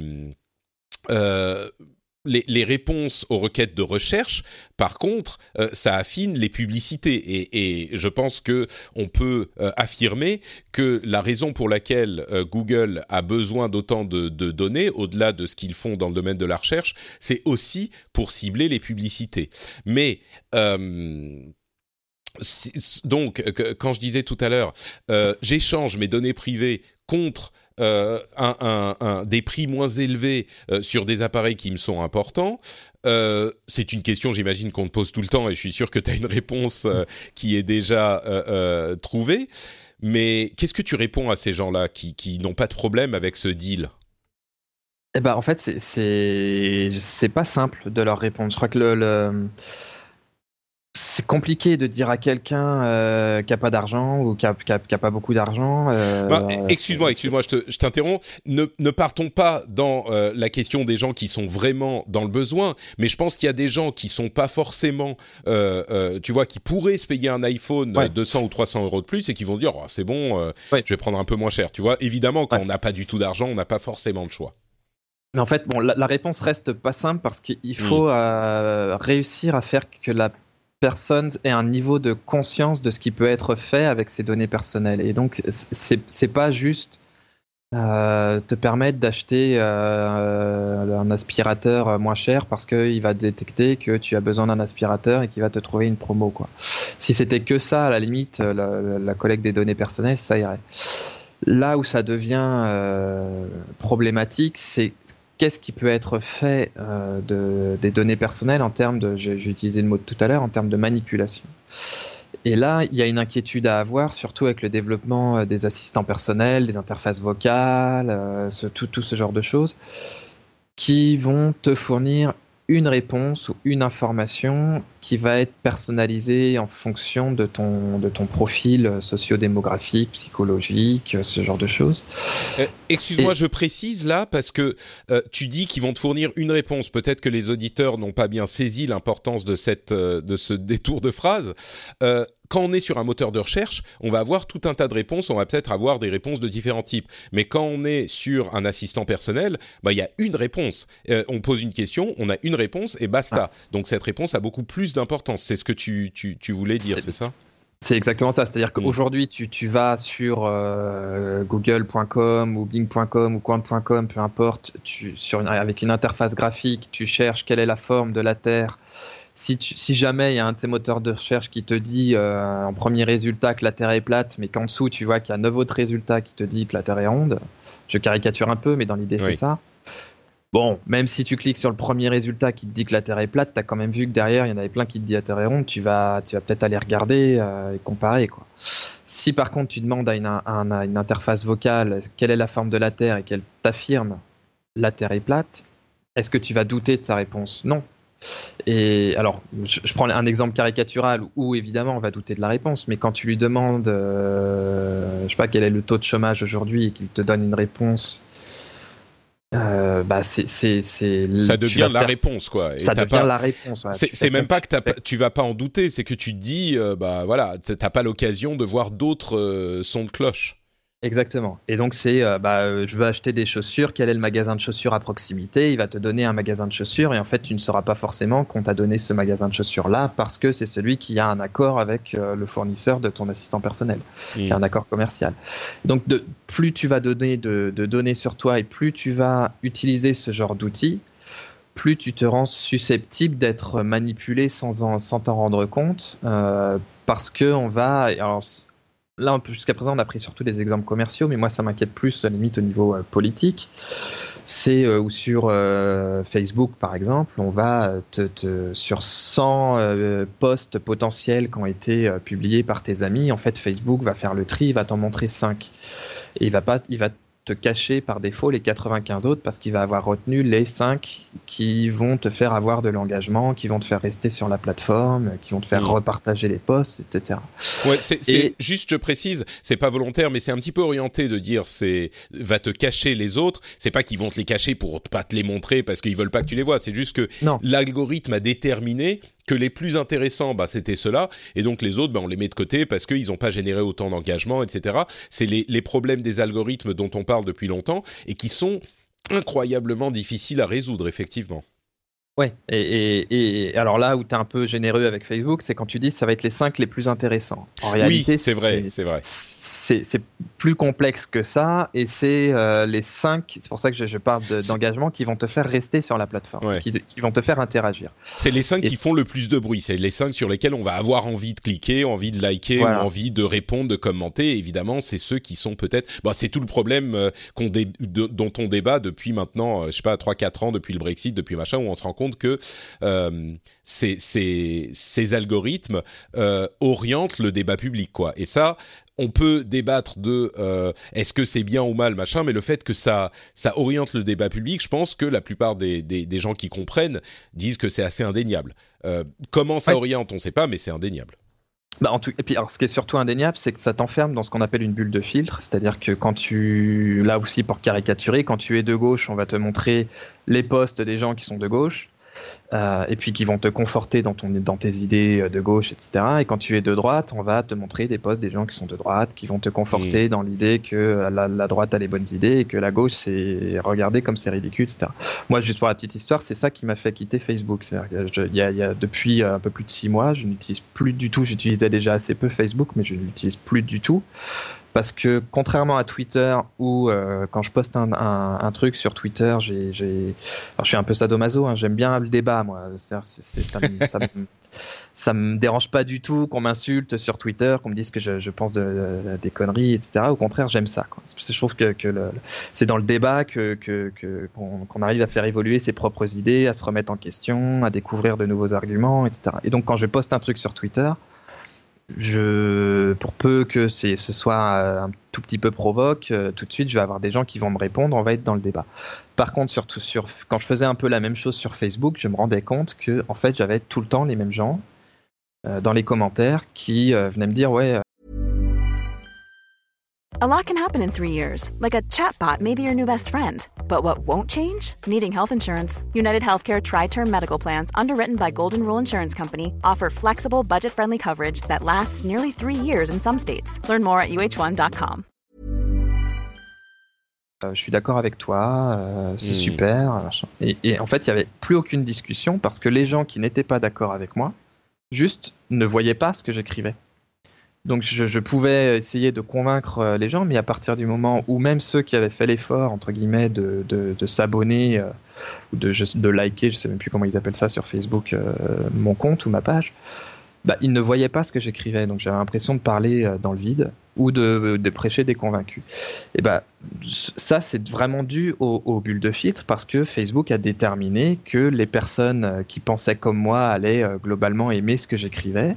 les, réponses aux requêtes de recherche, par contre, euh, ça affine les publicités. Et, je pense que on peut euh, affirmer que la raison pour laquelle euh, Google a besoin d'autant de, données, au-delà de ce qu'ils font dans le domaine de la recherche, c'est aussi pour cibler les publicités. Mais donc, quand je disais tout à l'heure, j'échange mes données privées contre euh, des prix moins élevés euh, sur des appareils qui me sont importants euh, C'est une question, j'imagine, qu'on te pose tout le temps et je suis sûr que tu as une réponse qui est déjà trouvée. Mais qu'est-ce que tu réponds à ces gens-là qui, qui n'ont pas de problème avec ce deal? Eh ben, en fait, c'est pas simple de leur répondre. Je crois que le c'est compliqué de dire à quelqu'un euh, qui a pas d'argent ou qui a, pas beaucoup d'argent. Euh, bah, excuse-moi, excuse-moi, je t'interromps. Ne, ne, partons pas dans euh, la question des gens qui sont vraiment dans le besoin, mais je pense qu'il y a des gens qui sont pas forcément, tu vois, qui pourraient se payer un iPhone 200 ou 300 euros de plus et qui vont dire, oh, c'est bon, je vais prendre un peu moins cher. Tu vois, évidemment, quand on n'a pas du tout d'argent, on n'a pas forcément le choix. Mais en fait, bon, la, réponse reste pas simple parce qu'il hmm. faut réussir à faire que la personne ait un niveau de conscience de ce qui peut être fait avec ces données personnelles. Et donc, c'est pas juste euh, te permettre d'acheter euh, un aspirateur moins cher parce qu'il va détecter que tu as besoin d'un aspirateur et qu'il va te trouver une promo. Quoi. Si c'était que ça, à la limite, la, la, collecte des données personnelles, ça irait. Là où ça devient euh, problématique, c'est qu'est-ce qui peut être fait euh, de, des données personnelles en termes de, j'ai utilisé le mot tout à l'heure, en termes de manipulation. Et là, il y a une inquiétude à avoir, surtout avec le développement euh, des assistants personnels, des interfaces vocales, euh, tout, ce genre de choses, qui vont te fournir une réponse ou une information qui va être personnalisée en fonction de ton, de ton profil sociodémographique, psychologique, ce genre de choses. Euh, excuse-moi, je précise là parce que euh, tu dis qu'ils vont te fournir une réponse. Peut-être que les auditeurs n'ont pas bien saisi l'importance de, cette, euh, de ce détour de phrase. Quand on est sur un moteur de recherche, on va avoir tout un tas de réponses, on va peut-être avoir des réponses de différents types. Mais quand on est sur un assistant personnel, bah, il y a une réponse. Euh, on pose une question, on a une réponse et basta. Ah. Donc cette réponse a beaucoup plus d'importance. C'est ce que tu, tu, tu voulais dire, c'est ça? c'est exactement ça. C'est-à-dire mm. qu'aujourd'hui, tu, tu, vas sur euh, google.com ou bing.com ou quant.com, peu importe, tu, sur avec une interface graphique, tu cherches quelle est la forme de la Terre si, si, jamais il y a un de ces moteurs de recherche qui te dit euh, en premier résultat que la Terre est plate, mais qu'en dessous tu vois qu'il y a neuf autres résultats qui te disent que la Terre est ronde, je caricature un peu, mais dans l'idée c'est ça. Bon, même si tu cliques sur le premier résultat qui te dit que la Terre est plate, tu as quand même vu que derrière il y en avait plein qui te disent la Terre est ronde, tu vas, tu vas peut-être aller regarder euh, et comparer. Quoi. Si par contre tu demandes à une, à une interface vocale quelle est la forme de la Terre et qu'elle t'affirme la Terre est plate, est-ce que tu vas douter de sa réponse? Non, et alors, je, prends un exemple caricatural où évidemment on va douter de la réponse, mais quand tu lui demandes, euh, je sais pas quel est le taux de chômage aujourd'hui et qu'il te donne une réponse, euh, bah c'est ça devient la réponse quoi. ça devient la réponse. c'est même pas que tu vas pas en douter, c'est que tu te dis euh, bah voilà t'as pas l'occasion de voir d'autres sons de cloche. Exactement. Et donc c'est, euh, bah, euh, je veux acheter des chaussures. Quel est le magasin de chaussures à proximité? Il va te donner un magasin de chaussures et en fait tu ne sauras pas forcément qu'on t'a donné ce magasin de chaussures là parce que c'est celui qui a un accord avec euh, le fournisseur de ton assistant personnel, qui a un accord commercial. Donc de, plus tu vas donner de, données sur toi et plus tu vas utiliser ce genre d'outils, plus tu te rends susceptible d'être manipulé sans sans t'en rendre compte parce que on va alors là, jusqu'à présent, on a pris surtout des exemples commerciaux, mais moi, ça m'inquiète plus, à la limite, au niveau euh, politique. C'est euh, ou sur euh, Facebook, par exemple, on va te, sur 100 posts potentiels qui ont été publiés par tes amis, en fait, Facebook va faire le tri, il va t'en montrer 5. Et il va pas, il va te cacher par défaut les 95 autres parce qu'il va avoir retenu les 5 qui vont te faire avoir de l'engagement, qui vont te faire rester sur la plateforme, qui vont te faire repartager les posts, etc. Ouais, c'est juste, je précise, c'est pas volontaire, mais c'est un petit peu orienté de dire c'est va te cacher les autres. C'est pas qu'ils vont te les cacher pour pas te les montrer parce qu'ils veulent pas que tu les vois. C'est juste que l'algorithme a déterminé que les plus intéressants, bah, c'était ceux-là, et donc les autres, bah, on les met de côté parce qu'ils n'ont pas généré autant d'engagement, etc. C'est les, les problèmes des algorithmes dont on parle depuis longtemps et qui sont incroyablement difficiles à résoudre, effectivement. Ouais, et, et, alors là où tu es un peu généreux avec Facebook, c'est quand tu dis ça va être les 5 les plus intéressants. En réalité, oui, c'est vrai, c'est vrai. C'est plus complexe que ça, et c'est euh, les 5, c'est pour ça que je, parle d'engagement, qui vont te faire rester sur la plateforme, qui, vont te faire interagir. C'est les 5 qui font le plus de bruit, c'est les 5 sur lesquels on va avoir envie de cliquer, envie de liker, ou envie de répondre, de commenter. évidemment, c'est ceux qui sont peut-être... Bon, c'est tout le problème euh, dont on débat depuis maintenant, euh, je sais pas, 3-4 ans, depuis le Brexit, depuis machin, où on se rend compte que euh, ces, ces, algorithmes euh, orientent le débat public, quoi. Et ça, on peut débattre de euh, est-ce que c'est bien ou mal, machin, mais le fait que ça, ça oriente le débat public, je pense que la plupart des, des, gens qui comprennent disent que c'est assez indéniable. comment ça oriente, on ne sait pas, mais c'est indéniable. Bah en tout, et puis alors ce qui est surtout indéniable, c'est que ça t'enferme dans ce qu'on appelle une bulle de filtre, c'est-à-dire que quand tu, là aussi pour caricaturer, quand tu es de gauche, on va te montrer les postes des gens qui sont de gauche, euh, et puis qui vont te conforter dans, ton, dans tes idées euh, de gauche, etc. Et quand tu es de droite, on va te montrer des postes des gens qui sont de droite, qui vont te conforter dans l'idée que la, droite a les bonnes idées et que la gauche, c'est regarder comme c'est ridicule, etc. Moi, juste pour la petite histoire, c'est ça qui m'a fait quitter Facebook. Il y, a, depuis un peu plus de six mois, je n'utilise plus du tout, j'utilisais déjà assez peu Facebook, mais je n'utilise plus du tout parce que contrairement à Twitter où euh, quand je poste un, truc sur Twitter, j'ai, je suis un peu sadomaso, hein, j'aime bien le débat moi. Ça, me, me, dérange pas du tout qu'on m'insulte sur Twitter, qu'on me dise que je, pense de, des conneries, etc. Au contraire, j'aime ça. Je trouve que, c'est dans le débat que, qu'on arrive à faire évoluer ses propres idées, à se remettre en question, à découvrir de nouveaux arguments, etc. Et donc quand je poste un truc sur Twitter, je, pour peu que ce soit euh, un tout petit peu provoque, euh, tout de suite, je vais avoir des gens qui vont me répondre, on va être dans le débat. Par contre, surtout sur, quand je faisais un peu la même chose sur Facebook, je me rendais compte que, en fait, j'avais tout le temps les mêmes gens euh, dans les commentaires qui venaient me dire, ouais. A lot can happen in three years, like a chatbot may be your new best friend. But what won't change? Needing health insurance. United Healthcare Tri Term Medical Plans, underwritten by Golden Rule Insurance Company, offer flexible, budget friendly coverage that lasts nearly three years in some states. Learn more at uh1.com. Euh, je suis d'accord avec toi, euh, c'est Hmm. super. Et, et en fait, il n'y avait plus aucune discussion parce que les gens qui n'étaient pas d'accord avec moi, juste ne voyaient pas ce que j'écrivais. Donc je, pouvais essayer de convaincre euh, les gens, mais à partir du moment où même ceux qui avaient fait l'effort, entre guillemets, de, s'abonner euh, ou de, de liker, je sais même plus comment ils appellent ça sur Facebook, euh, mon compte ou ma page, bah, ils ne voyaient pas ce que j'écrivais. Donc j'avais l'impression de parler euh, dans le vide ou de, de prêcher des convaincus. Et bah, ça, c'est vraiment dû aux, aux bulles de filtre parce que Facebook a déterminé que les personnes euh, qui pensaient comme moi allaient euh, globalement aimer ce que j'écrivais.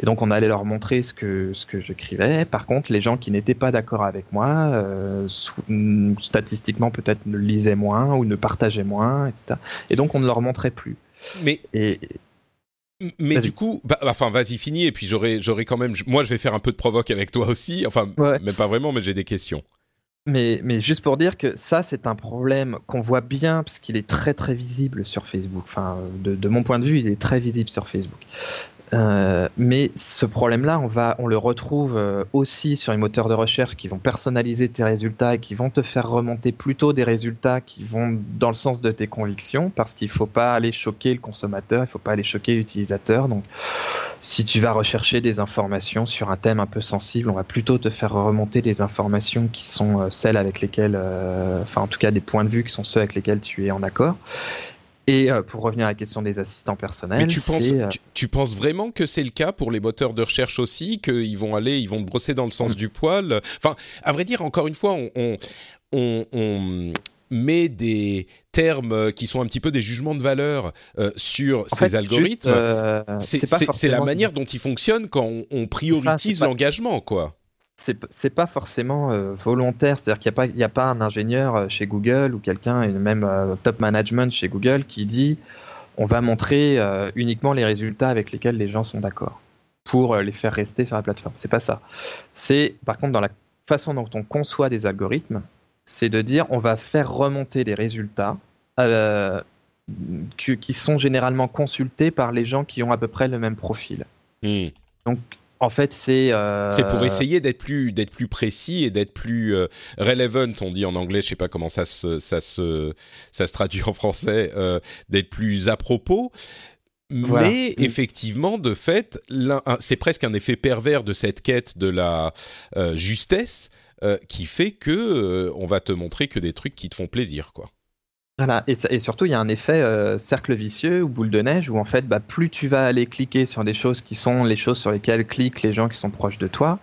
Et donc, on allait leur montrer ce que, ce que j'écrivais. Par contre, les gens qui n'étaient pas d'accord avec moi, euh, mm, statistiquement, peut-être ne lisaient moins ou ne partageaient moins, etc. Et donc, on ne leur montrait plus. Mais Et Mais du coup, bah, enfin, vas-y, finis, et puis j'aurai, j'aurai quand même. Moi, je vais faire un peu de provoque avec toi aussi. Enfin, Ouais. même pas vraiment, mais j'ai des questions. Mais, mais juste pour dire que ça, c'est un problème qu'on voit bien parce qu'il est très très visible sur Facebook. Enfin, de, de mon point de vue, il est très visible sur Facebook. Euh, mais ce problème-là, on, le retrouve euh, aussi sur les moteurs de recherche qui vont personnaliser tes résultats et qui vont te faire remonter plutôt des résultats qui vont dans le sens de tes convictions parce qu'il ne faut pas aller choquer le consommateur, il ne faut pas aller choquer l'utilisateur. Donc, si tu vas rechercher des informations sur un thème un peu sensible, on va plutôt te faire remonter les informations qui sont euh, celles avec lesquelles, enfin en tout cas des points de vue qui sont ceux avec lesquels tu es en accord. Et euh, pour revenir à la question des assistants personnels, Mais tu penses, c'est, euh, tu, tu penses vraiment que c'est le cas pour les moteurs de recherche aussi, qu'ils vont aller, ils vont brosser dans le sens Mm. du poil? Enfin, à vrai dire, encore une fois, on, on, on, on met des termes qui sont un petit peu des jugements de valeur euh, sur en ces fait, algorithmes. euh, c'est la manière dont ils fonctionnent quand on, on priorise l'engagement, quoi. C'est pas forcément euh, volontaire, c'est-à-dire qu'il n'y a, pas- il y a pas un ingénieur euh, chez Google ou quelqu'un, et même euh, top management chez Google, qui dit on va montrer euh, uniquement les résultats avec lesquels les gens sont d'accord pour les faire rester sur la plateforme. C'est pas ça. C'est par contre dans la façon dont on conçoit des algorithmes, c'est de dire on va faire remonter les résultats qui, qui sont généralement consultés par les gens qui ont à peu près le même profil. Mm. Donc en fait c'est euh, C'est pour essayer d'être plus d'être plus précis et d'être plus euh, relevant, on dit en anglais. Je sais pas comment ça se ça se ça se traduit en français. euh, d'être plus à propos. Mais Mm. effectivement, de fait, c'est presque un effet pervers de cette quête de la justesse qui fait que on va te montrer que des trucs qui te font plaisir, quoi. Voilà, et, surtout, il y a un effet euh, cercle vicieux ou boule de neige où en fait, bah, plus tu vas aller cliquer sur des choses qui sont les choses sur lesquelles cliquent les gens qui sont proches de toi,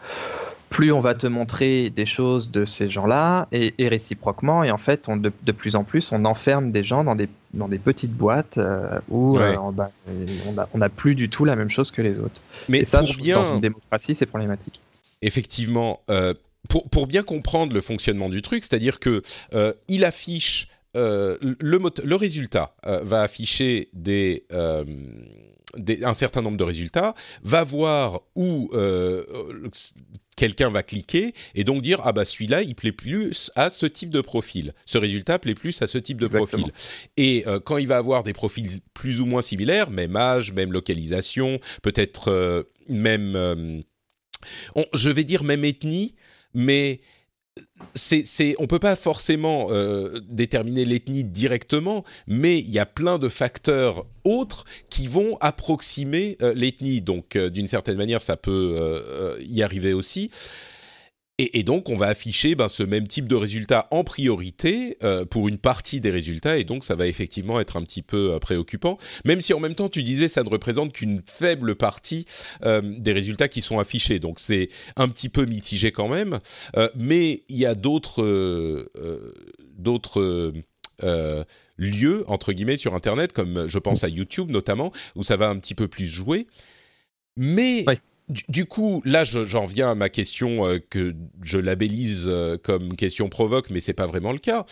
plus on va te montrer des choses de ces gens-là et, et réciproquement. Et en fait, on, de, de plus en plus, on enferme des gens dans des, dans des petites boîtes euh, où Ouais. euh, bah, on n'a plus du tout la même chose que les autres. Mais et ça, pour je- bien, dans une démocratie, c'est problématique. effectivement, pour, pour bien comprendre le fonctionnement du truc, c'est-à-dire que euh, il affiche euh, le, résultat euh, va afficher des, euh, des- un certain nombre de résultats, va voir où quelqu'un va cliquer et donc dire ah bah celui-là il plaît plus à ce type de profil, ce résultat plaît plus à ce type de Exactement. profil. Et euh, quand il va avoir des profils plus ou moins similaires, même âge, même localisation, peut-être euh, même euh, on- je vais dire même ethnie, mais c'est, on peut pas forcément euh, déterminer l'ethnie directement, mais il y a plein de facteurs autres qui vont approximer euh, l'ethnie. Donc, euh, d'une certaine manière, ça peut euh, y arriver aussi. Et, donc, on va afficher ben, ce même type de résultat en priorité euh, pour une partie des résultats, et donc ça va effectivement être un petit peu euh, préoccupant. Même si en même temps, tu disais, ça ne représente qu'une faible partie euh, des résultats qui sont affichés. Donc, c'est un petit peu mitigé quand même. Mais il y a d'autres lieux entre guillemets sur Internet, comme je pense à YouTube notamment, où ça va un petit peu plus jouer. Mais. Du, coup, là, je- j'en viens à ma question euh, que je labellise euh, comme question provoque, mais c'est pas vraiment le cas.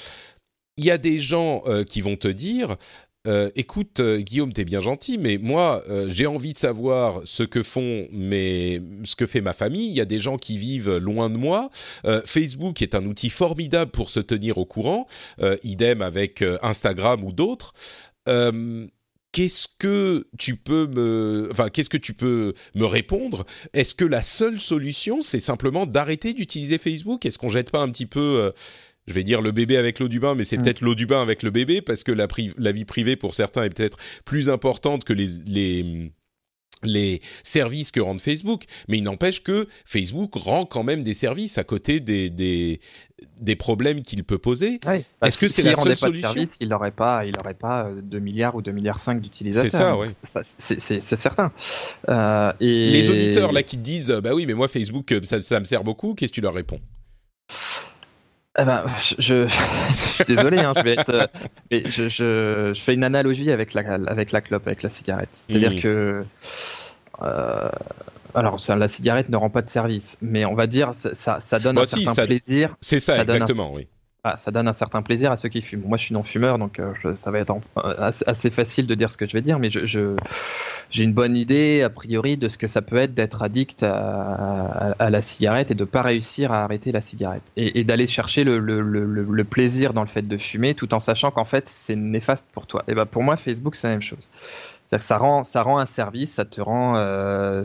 Il y a des gens euh, qui vont te dire écoute, Guillaume, t'es bien gentil, mais moi, j'ai envie de savoir ce que font ce que fait ma famille. Il y a des gens qui vivent loin de moi. Facebook est un outil formidable pour se tenir au courant. idem avec Instagram ou d'autres. Qu'est-ce que tu peux me, enfin, qu'est-ce que tu peux me répondre? Est-ce que la seule solution, c'est simplement d'arrêter d'utiliser Facebook? Est-ce qu'on jette pas un petit peu je vais dire le bébé avec l'eau du bain, mais c'est mm. peut-être l'eau du bain avec le bébé, parce que la, la, vie privée pour certains est peut-être plus importante que les, les, les services que rend Facebook. Mais il n'empêche que Facebook rend quand même des services à côté des, des, des problèmes qu'il peut poser. Est-ce que c'est la seule solution de service, Il n'aurait pas, il aurait pas 2 milliards ou 2 milliards 5 d'utilisateurs. C'est ça, oui. C'est certain. Euh, et... Les auditeurs là qui disent, bah oui, mais moi Facebook, ça, ça me sert beaucoup, qu'est-ce que tu leur réponds? Eh ben, je, suis désolé, hein, je vais être, euh, mais je, je, je, fais une analogie avec la, avec la clope, avec la cigarette. C'est-à-dire mmh. que, euh, alors, ça, la cigarette ne rend pas de service, mais on va dire ça, ça donne bah un certain plaisir. C'est ça, exactement, oui. Ah, ça donne un certain plaisir à ceux qui fument. Moi, je suis non fumeur, donc euh, ça va être assez, facile de dire ce que je vais dire, mais je, j'ai une bonne idée a priori de ce que ça peut être d'être addict à, la cigarette et de pas réussir à arrêter la cigarette et, d'aller chercher le, le, le, plaisir dans le fait de fumer, tout en sachant qu'en fait c'est néfaste pour toi. Et ben pour moi, Facebook, c'est la même chose. C'est-à-dire que ça rend, ça rend un service, ça te rend euh,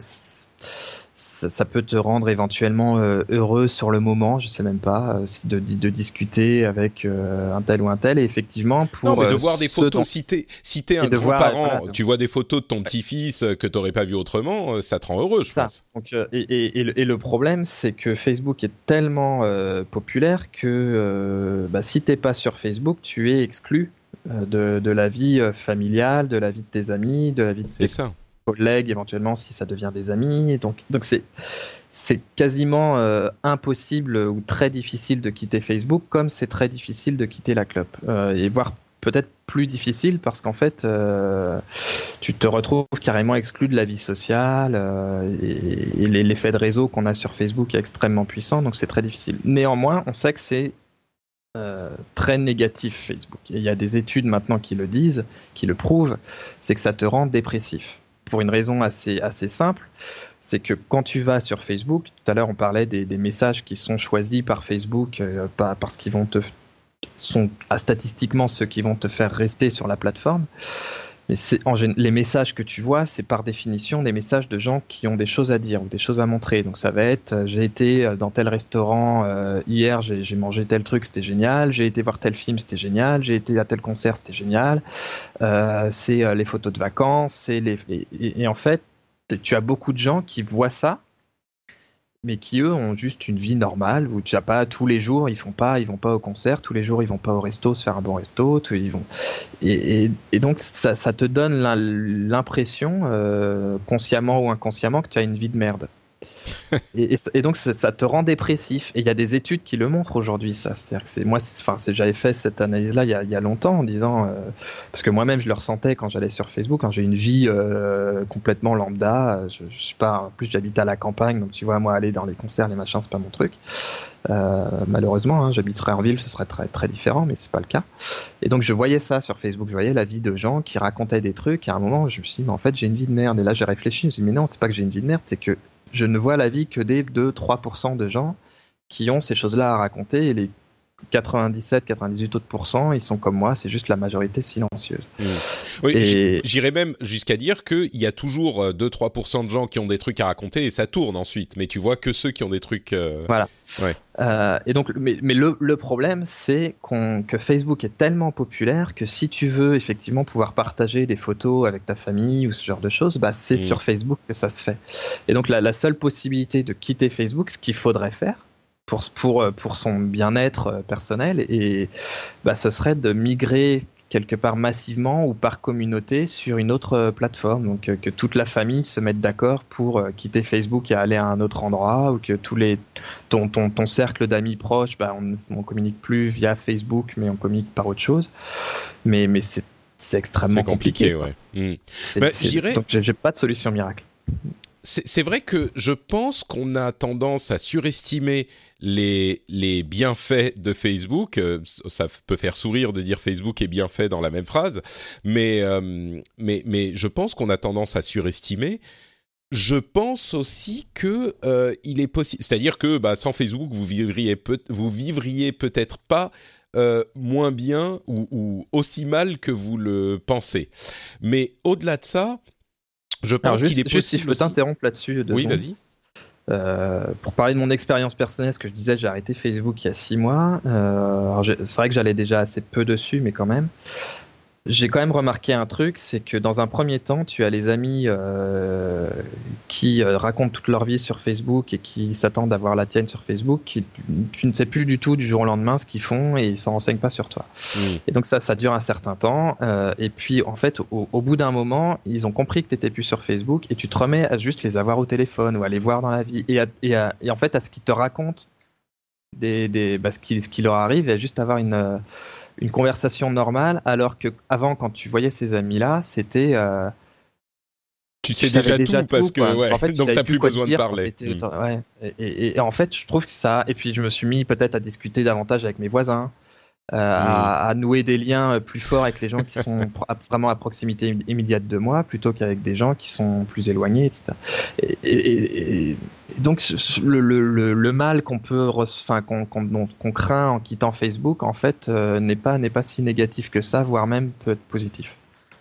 ça, peut te rendre éventuellement euh, heureux sur le moment, je sais même pas, euh, de, de, discuter avec euh, un tel ou un tel. Et effectivement, pour. Non, mais de voir des photos, si t'es si es un grand-parent, tu vois des photos de ton petit-fils que tu n'aurais pas vu autrement, ça te rend heureux, je pense. Donc, et, et, et, le problème, c'est que Facebook est tellement populaire que bah, si t'es pas sur Facebook, tu es exclu de, de, la vie familiale, de la vie de tes amis, de la vie de tes. ça collègues, éventuellement si ça devient des amis. Donc, donc c'est c'est quasiment euh, impossible ou très difficile de quitter Facebook, comme c'est très difficile de quitter la club, euh, et voire peut-être plus difficile parce qu'en fait, euh, tu te retrouves carrément exclu de la vie sociale et, l'effet de réseau qu'on a sur Facebook est extrêmement puissant, donc c'est très difficile. Néanmoins, on sait que c'est très négatif Facebook. Il y a des études maintenant qui le disent, qui le prouvent, c'est que ça te rend dépressif pour une raison assez, assez simple. C'est que quand tu vas sur Facebook, tout à l'heure on parlait des, messages qui sont choisis par Facebook, euh, parce qu'ils vont te sont statistiquement ceux qui vont te faire rester sur la plateforme. Mais c'est en les messages que tu vois, c'est par définition des messages de gens qui ont des choses à dire ou des choses à montrer. Donc ça va être euh, j'ai été euh, dans tel restaurant hier, j'ai mangé tel truc, c'était génial. J'ai été voir tel film, c'était génial. J'ai été à tel concert, c'était génial. c'est les photos de vacances, c'est les et, en fait tu as beaucoup de gens qui voient ça mais qui eux ont juste une vie normale où tu as pas tous les jours ils font pas ils vont pas au concert tous les jours ils vont pas au resto se faire un bon resto ils vont et, donc ça, ça, te donne l'impression euh, consciemment ou inconsciemment que tu as une vie de merde et, donc ça, te rend dépressif. Et il y a des études qui le montrent aujourd'hui, ça. C'est-à-dire que moi, enfin, j'avais fait cette analyse-là il, y a longtemps en disant, euh, parce que moi-même je le ressentais quand j'allais sur Facebook, quand j'ai une vie euh, complètement lambda. Je, je pas, en plus j'habite à la campagne, donc tu vois, moi aller dans les concerts, les machins, c'est pas mon truc. Euh, malheureusement, hein, j'habiterais en ville, ce serait très très différent, mais c'est pas le cas. Et donc je voyais ça sur Facebook, je voyais la vie de gens qui racontaient des trucs. Et à un moment, je me suis dit, mais en fait, j'ai une vie de merde. Et là, j'ai réfléchi, je me suis dit, mais non, c'est pas que j'ai une vie de merde, c'est que je ne vois la vie que des 2-3% de gens qui ont ces choses-là à raconter et les 97-98 autres ils sont comme moi, c'est juste la majorité silencieuse. Mmh. Oui, j'irais même jusqu'à dire qu'il y a toujours 2-3% euh, de gens qui ont des trucs à raconter et ça tourne ensuite, mais tu vois que ceux qui ont des trucs. Euh, voilà. Euh, et donc, mais, le, problème, c'est que Facebook est tellement populaire que si tu veux effectivement pouvoir partager des photos avec ta famille ou ce genre de choses, bah, c'est mmh. sur Facebook que ça se fait. Et donc, la seule possibilité de quitter Facebook, ce qu'il faudrait faire, pour, pour, euh, pour son bien-être euh, personnel. Et bah, ce serait de migrer quelque part massivement ou par communauté sur une autre euh, plateforme. Donc que toute la famille se mette d'accord pour quitter Facebook et aller à un autre endroit ou que tous les ton, ton, ton cercle d'amis proches, bah, on, on communique plus via Facebook mais on communique par autre chose. Mais, mais c'est, extrêmement compliqué. compliqué. ouais. Hmm. Donc j'ai pas de solution miracle c'est vrai que je pense qu'on a tendance à surestimer les, les bienfaits de Facebook. Euh, ça peut faire sourire de dire Facebook est bien fait dans la même phrase, mais, euh, mais, mais je pense qu'on a tendance à surestimer. Je pense aussi que euh, il est possible, c'est-à-dire que bah, sans Facebook, vous vivriez peut, vous vivriez peut-être pas moins bien ou, ou, aussi mal que vous le pensez. Mais au-delà de ça, je pense qu'il est possible. si je peux t'interrompre là-dessus. Oui, vas-y. Euh, pour parler de mon expérience personnelle, ce que je disais, j'ai arrêté Facebook il y a six mois. Euh, c'est vrai que j'allais déjà assez peu dessus, mais quand même j'ai quand même remarqué un truc, c'est que dans un premier temps, tu as les amis euh, qui euh, racontent toute leur vie sur Facebook et qui s'attendent à voir la tienne sur Facebook, qui tu ne sais plus du tout du jour au lendemain ce qu'ils font et ils s'en renseignent pas sur toi. Et donc ça, ça dure un certain temps. Euh, et puis en fait, au, bout d'un moment, ils ont compris que tu n'étais plus sur Facebook et tu te remets à juste les avoir au téléphone ou à les voir dans la vie et, et, en fait à ce qu'ils te racontent des, des bah, ce, qui, ce qui leur arrive et juste avoir une une conversation normale, alors que avant, quand tu voyais ces amis-là, c'était euh, tu sais déjà, tout, parce que ouais, en fait, donc t'as plus besoin de parler. Hmm. Ouais. Et, en fait, je trouve que ça. Et puis je me suis mis peut-être à discuter davantage avec mes voisins, euh, à, hmm. nouer des liens euh, plus forts avec les gens qui sont vraiment à proximité immédiate de moi, plutôt qu'avec des gens qui sont plus éloignés, etc. Et, donc le, le, le mal qu'on peut, enfin qu'on craint en quittant Facebook, en fait, euh, n'est pas n'est pas si négatif que ça, voire même peut être positif.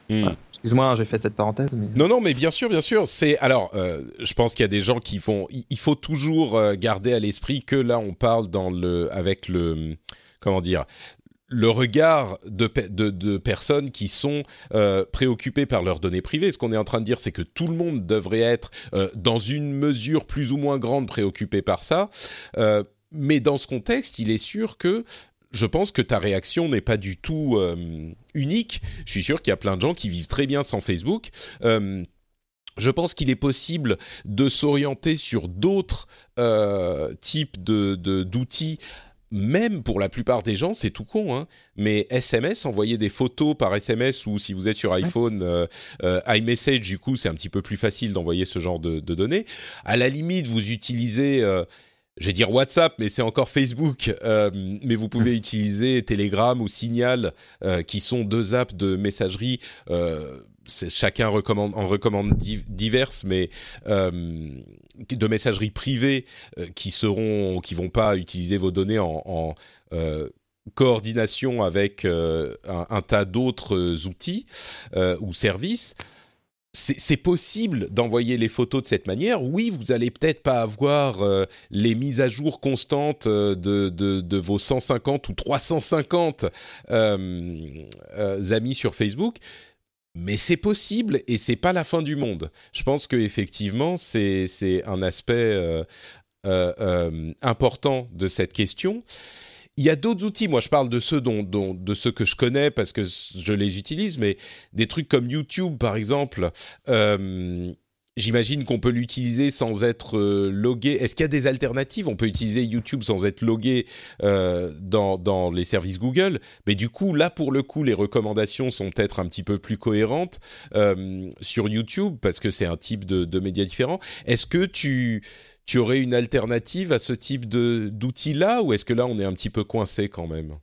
Hmm. Excuse-moi, hein, j'ai fait cette parenthèse. Mais... Non, non, mais bien sûr, bien sûr. C'est alors, je pense qu'il y a des gens qui vont. Il faut toujours garder à l'esprit que là, on parle dans le avec le comment dire le regard de, personnes qui sont euh, préoccupées par leurs données privées. Ce qu'on est en train de dire, c'est que tout le monde devrait être, euh, dans une mesure plus ou moins grande, préoccupé par ça. Euh, mais dans ce contexte, il est sûr que je pense que ta réaction n'est pas du tout unique. Je suis sûr qu'il y a plein de gens qui vivent très bien sans Facebook. Je pense qu'il est possible de s'orienter sur d'autres types d'outils même pour la plupart des gens, c'est tout con, hein, mais SMS, envoyer des photos par SMS ou si vous êtes sur iPhone, euh, euh, iMessage, du coup, c'est un petit peu plus facile d'envoyer ce genre de, données. À la limite, vous utilisez, euh, je vais dire WhatsApp, mais c'est encore Facebook, mais vous pouvez utiliser Telegram ou Signal, qui sont deux apps de messagerie chacun recommande, en recommande diverses, mais euh, de messagerie privée euh, qui seront, qui vont pas utiliser vos données en, euh, coordination avec un, tas d'autres outils ou services. C'est possible d'envoyer les photos de cette manière. Oui, vous allez peut-être pas avoir les mises à jour constantes de, de, vos 150 ou 350 amis sur Facebook, mais c'est possible et c'est pas la fin du monde. Je pense que effectivement c'est un aspect euh, euh, euh, important de cette question. Il y a d'autres outils. Moi, je parle de ceux dont, de ceux que je connais parce que je les utilise, mais des trucs comme YouTube, par exemple. J'imagine qu'on peut l'utiliser sans être euh, logué. Est-ce qu'il y a des alternatives? On peut utiliser YouTube sans être logué euh, dans, dans, les services Google. Mais du coup, là, pour le coup, les recommandations sont peut-être un petit peu plus cohérentes euh, sur YouTube parce que c'est un type de, de médias différent. Est-ce que tu, tu aurais une alternative à ce type d'outil-là ou est-ce que là, on est un petit peu coincé quand même?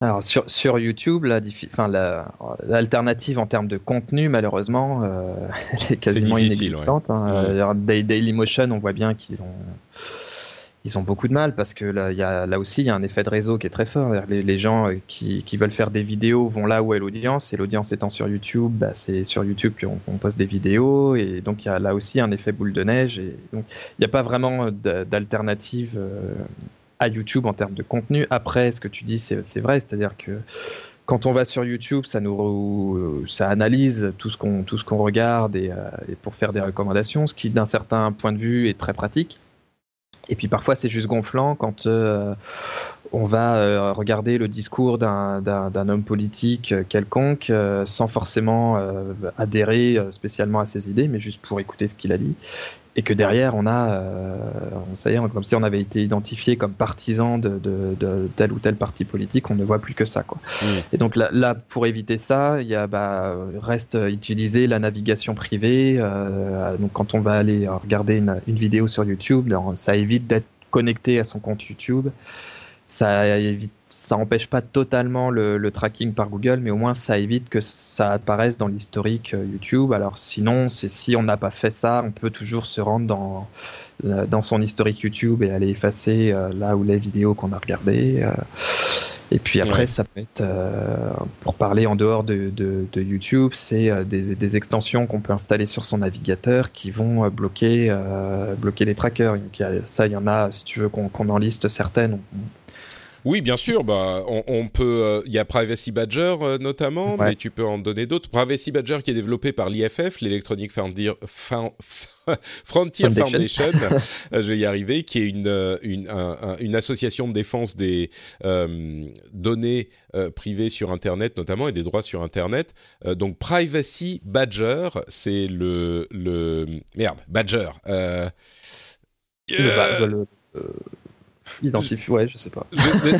Alors sur, sur YouTube, l'alternative en termes de contenu, malheureusement, euh, elle est quasiment inexistante. Hein. Dailymotion, on voit bien qu'ils ont, ils ont beaucoup de mal parce que là, y a, là aussi, il y a un effet de réseau qui est très fort. Les, les gens euh, qui, qui, veulent faire des vidéos vont là où est l'audience, et l'audience étant sur YouTube, bah, c'est sur YouTube qu'on poste des vidéos, et donc il y a là aussi un effet boule de neige. Et donc il n'y a pas vraiment d'alternative. Euh, YouTube en termes de contenu. Après, ce que tu dis, c'est vrai, c'est-à-dire que quand on va sur YouTube, ça nous ça analyse tout ce qu'on tout ce qu'on regarde et, euh, et, pour faire des recommandations, ce qui d'un certain point de vue est très pratique. Et puis parfois c'est juste gonflant quand euh, on va regarder le discours d'un homme politique quelconque sans forcément adhérer spécialement à ses idées, mais juste pour écouter ce qu'il a dit et que derrière on a, euh, ça y est, comme si on avait été identifié comme partisan de, tel ou tel parti politique, on ne voit plus que ça, quoi. Et donc là, pour éviter ça, il y a, bah, reste utiliser la navigation privée. Euh, donc quand on va aller regarder une, une vidéo sur YouTube, ça évite d'être connecté à son compte YouTube. Ça évite ça n'empêche pas totalement le, tracking par Google, mais au moins ça évite que ça apparaisse dans l'historique euh, YouTube. Alors sinon, c'est si on n'a pas fait ça, on peut toujours se rendre dans, euh, dans son historique YouTube et aller effacer euh, là où les vidéos qu'on a regardées. Et puis après, ça peut être, pour parler en dehors de, YouTube, c'est des, extensions qu'on peut installer sur son navigateur qui vont bloquer, bloquer les trackers. ça, il y en a, si tu veux qu'on en liste certaines, oui, bien sûr. Bah, on, peut. Euh, il y a Privacy Badger euh, notamment, mais tu peux en donner d'autres. Privacy Badger qui est développé par l'IFF, l'Electronic Frontier Foundation, euh, je vais y arriver, qui est une, une, association de défense des données privées sur Internet notamment et des droits sur Internet. donc Privacy Badger, c'est le, le... Merde, Badger. Identifie, ouais, je sais pas.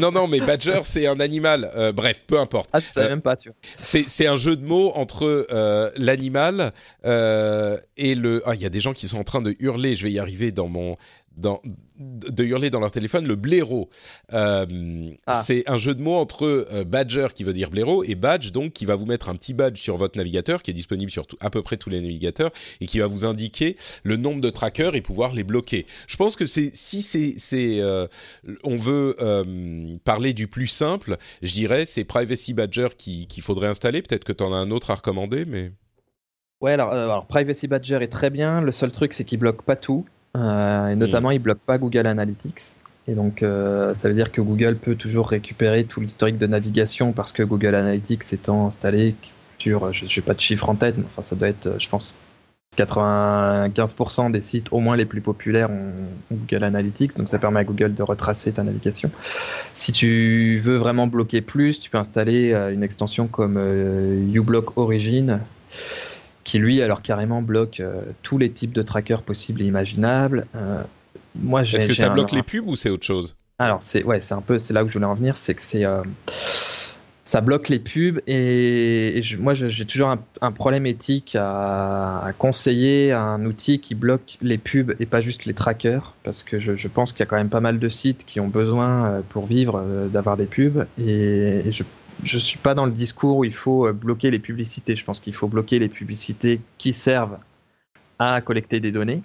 non, non, mais Badger, c'est un animal. Euh, bref, peu importe. Ah, tu savais euh, même pas, tu vois. C'est un jeu de mots entre euh, l'animal et le. Ah, il y a des gens qui sont en train de hurler. Je vais y arriver dans mon de hurler dans leur téléphone le blaireau. Euh, ah. C'est un jeu de mots entre euh, badger qui veut dire blaireau et badge donc qui va vous mettre un petit badge sur votre navigateur qui est disponible sur à peu près tous les navigateurs et qui va vous indiquer le nombre de trackers et pouvoir les bloquer. Je pense que c'est si c'est euh, on veut parler du plus simple, je dirais c'est Privacy Badger qu'il faudrait installer. Peut-être que tu en as un autre à recommander, mais Ouais, alors, alors, Privacy Badger est très bien. Le seul truc, c'est qu'il bloque pas tout. Euh, et notamment, il bloque pas Google Analytics. Et donc, euh, ça veut dire que Google peut toujours récupérer tout l'historique de navigation parce que Google Analytics étant installé sur, je n'ai pas de chiffre en tête, mais enfin, ça doit être, je pense, 95% des sites, au moins les plus populaires, ont Google Analytics, donc ça permet à Google de retracer ta navigation. Si tu veux vraiment bloquer plus, tu peux installer euh, une extension comme uBlock Origin, qui lui alors carrément bloque euh, tous les types de trackers possibles et imaginables. Euh, moi, Est-ce que ça bloque les pubs ou c'est autre chose? Alors c'est ouais, c'est un peu c'est là où je voulais en venir, c'est que c'est euh, ça bloque les pubs et, moi j'ai toujours un, problème éthique à, conseiller un outil qui bloque les pubs et pas juste les trackers parce que je, pense qu'il y a quand même pas mal de sites qui ont besoin pour vivre d'avoir des pubs et, et je je suis pas dans le discours où il faut euh, bloquer les publicités. Je pense qu'il faut bloquer les publicités qui servent à collecter des données.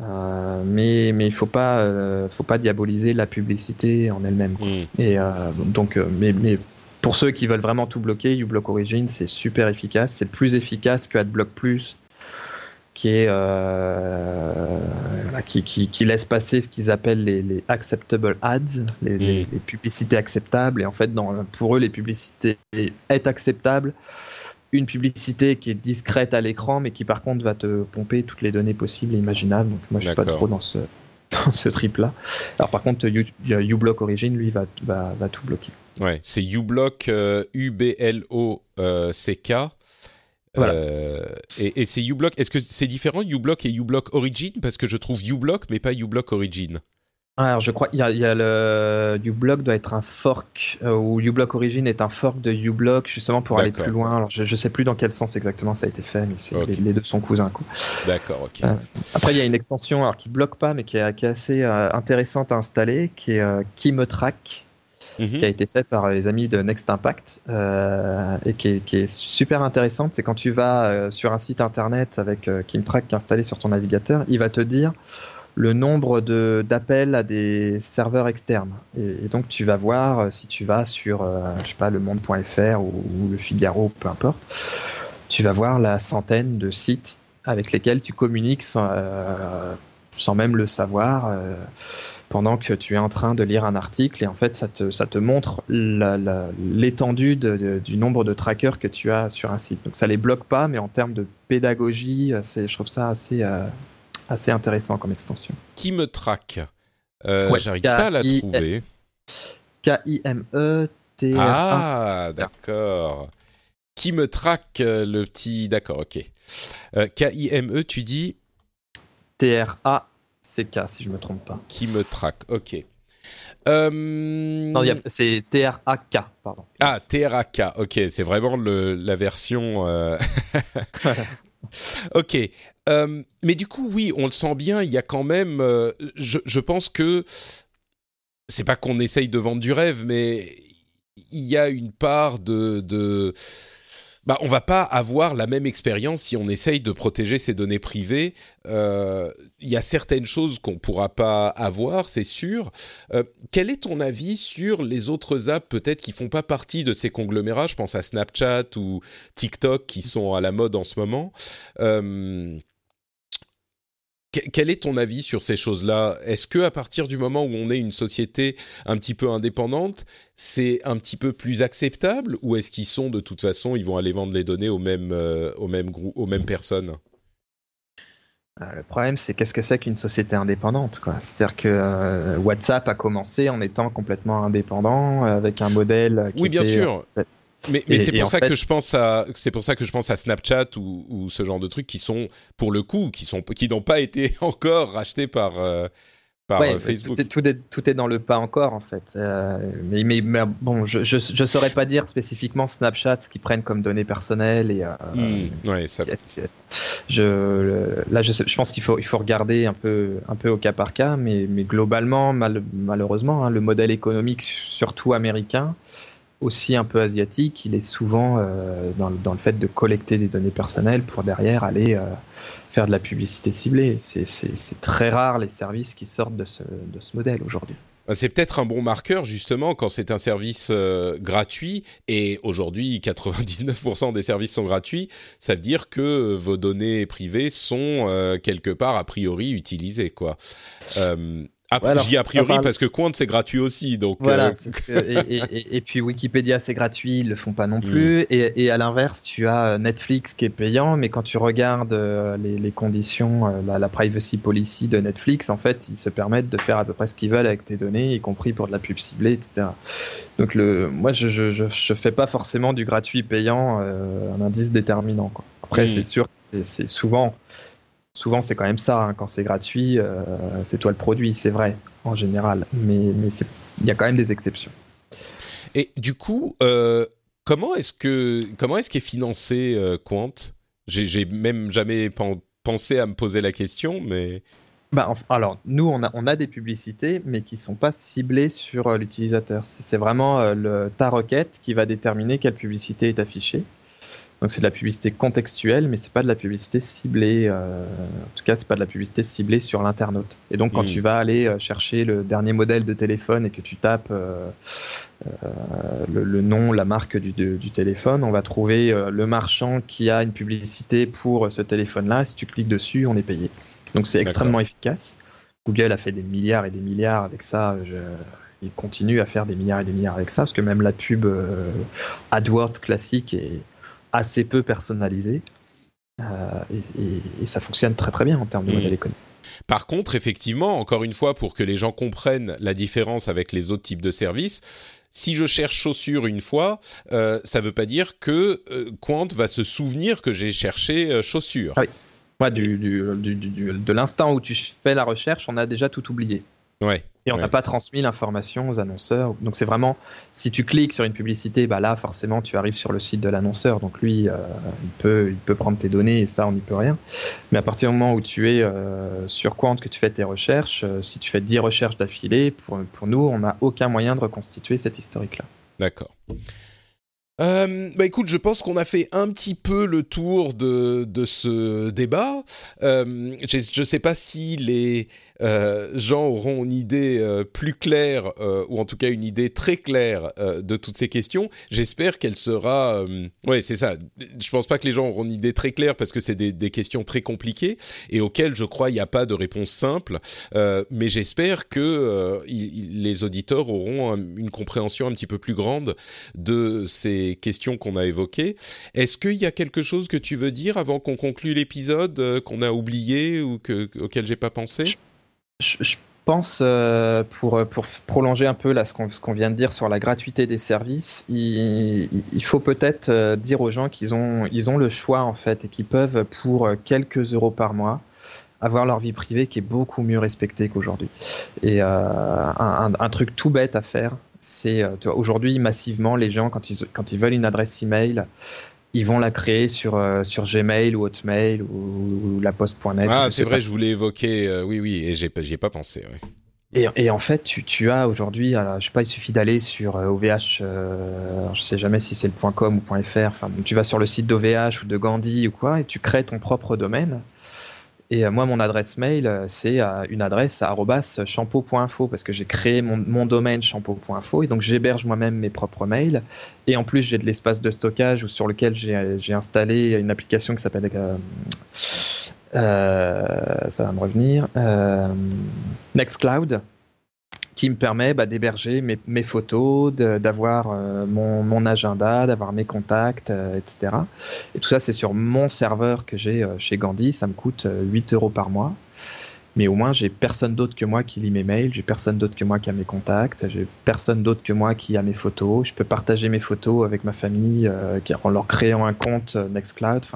Euh, mais mais il faut pas euh, faut pas diaboliser la publicité en elle-même. Mm. Et donc mais, mais pour ceux qui veulent vraiment tout bloquer, uBlock Origin c'est super efficace. C'est plus efficace que AdBlock Plus qui est euh, qui, qui, qui, laisse passer ce qu'ils appellent les, les, acceptable ads, les, les, mm. publicités acceptables. Et en fait, dans, pour eux, les publicités est acceptable. Une publicité qui est discrète à l'écran, mais qui par contre va te pomper toutes les données possibles et imaginables. Donc moi, je suis pas trop dans ce dans ce trip-là. Alors par contre, uBlock Origin, lui, va, va, va tout bloquer. Ouais, c'est uBlock euh, U Euh, et, c'est uBlock. Est-ce que c'est différent uBlock et uBlock Origin? Parce que je trouve uBlock, mais pas uBlock Origin. Alors, je crois qu'il y, a le uBlock doit être un fork euh, ou uBlock Origin est un fork de uBlock justement pour aller plus loin. Alors, je, ne sais plus dans quel sens exactement ça a été fait, mais les, deux sont cousins. D'accord, ok. Euh, après, il y a une extension alors qui bloque pas, mais qui est, assez intéressante à installer, qui est Mhm. qui a été fait par les amis de Next Impact euh, et qui est, super intéressante. C'est quand tu vas euh, sur un site internet avec euh, Kimtrack installé sur ton navigateur, il va te dire le nombre d'appels à des serveurs externes. Et, donc tu vas voir si tu vas sur je sais pas le monde.fr ou, le Figaro, peu importe, tu vas voir la centaine de sites avec lesquels tu communiques sans même le savoir pendant que tu es en train de lire un article et en fait ça te, ça te montre l'étendue du nombre de trackers que tu as sur un site. Donc ça les bloque pas, mais en termes de pédagogie, je trouve ça assez, euh, assez intéressant comme extension. Qui me traque? Euh, J'arrive pas à la trouver. K-I-M-E T Ah, d'accord. Qui me traque euh, le petit. D'accord, ok. Euh, K-I-M-E, tu dis T-R-A-C-K, si je ne me trompe pas. Qui me traque, ok. Euh... Non, c'est T-R-A-K, pardon. Ah, T-R-A-K, ok, c'est vraiment le, la version. Euh... ok. Euh, mais du coup, oui, on le sent bien, il y a quand même. Euh, je, je, pense que. C'est pas qu'on essaye de vendre du rêve, mais il y a une part de. de bah, on va pas avoir la même expérience si on essaye de protéger ses données privées. Il euh, y a certaines choses qu'on pourra pas avoir, c'est sûr. Euh, quel est ton avis sur les autres apps peut-être qui font pas partie de ces conglomérats? Je pense à Snapchat ou TikTok qui sont à la mode en ce moment. Euh, quel est ton avis sur ces choses-là? Est-ce que à partir du moment où on est une société un petit peu indépendante, c'est un petit peu plus acceptable ou est-ce qu'ils sont de toute façon, ils vont aller vendre les données aux mêmes euh, aux mêmes groupes, aux mêmes personnes? Euh, le problème, c'est qu'est-ce que c'est qu'une société indépendante C'est-à-dire que euh, WhatsApp a commencé en étant complètement indépendant, avec un modèle. Qui oui, bien sûr. Mais, mais c'est pour ça fait... que je pense à c'est pour ça que je pense à Snapchat ou, ou, ce genre de trucs qui sont pour le coup qui sont qui n'ont pas été encore rachetés par euh, par ouais, Facebook. Tout est, tout, est, tout est, dans le pas encore en fait. Euh, mais, mais, mais, bon, je, je je saurais pas dire spécifiquement Snapchat ce qu'ils prennent comme données personnelles et. Euh, mmh, ouais, ça. Je là je, je pense qu'il faut il faut regarder un peu un peu au cas par cas, mais mais globalement mal, malheureusement hein, le modèle économique surtout américain aussi un peu asiatique, il est souvent euh, dans, le fait de collecter des données personnelles pour derrière aller euh, faire de la publicité ciblée. C'est très rare les services qui sortent de ce, modèle aujourd'hui. C'est peut-être un bon marqueur justement quand c'est un service euh, gratuit et aujourd'hui 99% des services sont gratuits, ça veut dire que vos données privées sont quelque part a priori utilisées quoi. Euh, après, ouais, alors, je dis a priori parle... parce que Quant c'est gratuit aussi, donc. Voilà. Euh... Que, et, et, et, puis Wikipédia c'est gratuit, ils le font pas non plus. Mm. Et, et, à l'inverse, tu as Netflix qui est payant, mais quand tu regardes euh, les, les conditions, euh, la, la, privacy policy de Netflix, en fait, ils se permettent de faire à peu près ce qu'ils veulent avec tes données, y compris pour de la pub ciblée, etc. Donc le, moi, je, je, je, je fais pas forcément du gratuit payant euh, un indice déterminant. Quoi. Après, mm. c'est sûr, c'est souvent souvent c'est quand même ça, hein. quand c'est gratuit, euh, c'est toi le produit, c'est vrai, en général, mais, mais il y a quand même des exceptions. Et du coup, euh, comment est-ce que comment est-ce qu'est financé euh, Quant? J'ai même jamais pensé à me poser la question, mais bah, alors, nous, on a, on a des publicités, mais qui ne sont pas ciblées sur euh, l'utilisateur. C'est vraiment euh, le, ta requête qui va déterminer quelle publicité est affichée. Donc c'est de la publicité contextuelle, mais c'est pas de la publicité ciblée. Euh, en tout cas, c'est pas de la publicité ciblée sur l'internaute. Et donc quand mmh. tu vas aller euh, chercher le dernier modèle de téléphone et que tu tapes euh, le, le, nom, la marque du, de, du, téléphone, on va trouver le marchand qui a une publicité pour ce téléphone-là. Si tu cliques dessus, on est payé. Donc c'est extrêmement efficace. Google a fait des milliards et des milliards avec ça. Je, il continue à faire des milliards et des milliards avec ça, parce que même la pub AdWords classique est assez peu personnalisé euh, et, et, et, ça fonctionne très très bien en termes de mmh. modèle économique. Par contre, effectivement, encore une fois, pour que les gens comprennent la différence avec les autres types de services, si je cherche chaussures une fois, euh, ça ne veut pas dire que euh, Quant va se souvenir que j'ai cherché euh, chaussures. Ah oui. Ouais, du, du, du, de l'instant où tu fais la recherche, on a déjà tout oublié. Ouais. Et on n'a ouais. pas transmis l'information aux annonceurs. Donc c'est vraiment, si tu cliques sur une publicité, bah là forcément tu arrives sur le site de l'annonceur. Donc lui, euh, il, peut, il peut prendre tes données et ça on n'y peut rien. Mais à partir du moment où tu es euh, sur Quant, que tu fais tes recherches, euh, si tu fais 10 recherches d'affilée, pour, pour nous, on n'a aucun moyen de reconstituer cet historique-là. D'accord. Euh, bah écoute, je pense qu'on a fait un petit peu le tour de, de ce débat. Euh, je ne sais pas si les euh, gens auront une idée plus claire, ou en tout cas une idée très claire de toutes ces questions. J'espère qu'elle sera... ouais, c'est ça. Je pense pas que les gens auront une idée très claire parce que c'est des, questions très compliquées et auxquelles je crois il n'y a pas de réponse simple. mais j'espère que les auditeurs auront un, une compréhension un petit peu plus grande de ces questions qu'on a évoquées. Est-ce qu'il y a quelque chose que tu veux dire avant qu'on conclue l'épisode qu'on a oublié ou que, auquel j'ai pas pensé? Je, pense, euh, pour, prolonger un peu là, ce qu'on vient de dire sur la gratuité des services, il, faut peut-être euh, dire aux gens qu'ils ont, ont le choix en fait et qu'ils peuvent, pour quelques euros par mois, avoir leur vie privée qui est beaucoup mieux respectée qu'aujourd'hui. Et euh, un, un, truc tout bête à faire, c'est aujourd'hui massivement les gens quand ils, quand ils veulent une adresse email, ils vont la créer sur euh, sur Gmail ou Hotmail ou, ou la poste.net. Ah, c'est vrai, je voulais évoquer. Euh, oui, oui, et j'ai ai pas pensé. Ouais. Et, et, en fait, tu, tu as aujourd'hui, je sais pas, il suffit d'aller sur OVH. Euh, je sais jamais si c'est le .com ou .fr. Enfin, tu vas sur le site d'OVH ou de Gandhi ou quoi, et tu crées ton propre domaine. Et euh, moi, mon adresse mail, euh, c'est euh, une adresse shampoo.info parce que j'ai créé mon, domaine shampoo.info et donc j'héberge moi-même mes propres mails. Et en plus, j'ai de l'espace de stockage sur lequel j'ai installé une application qui s'appelle. ça va me revenir. Nextcloud qui me permet bah, d'héberger mes, photos, d'avoir euh, mon, agenda, d'avoir mes contacts, euh, etc. Et tout ça, c'est sur mon serveur que j'ai euh, chez Gandhi. Ça me coûte 8 euros par mois mais au moins j'ai personne d'autre que moi qui lit mes mails, j'ai personne d'autre que moi qui a mes contacts, j'ai personne d'autre que moi qui a mes photos. Je peux partager mes photos avec ma famille en leur créant un compte Nextcloud.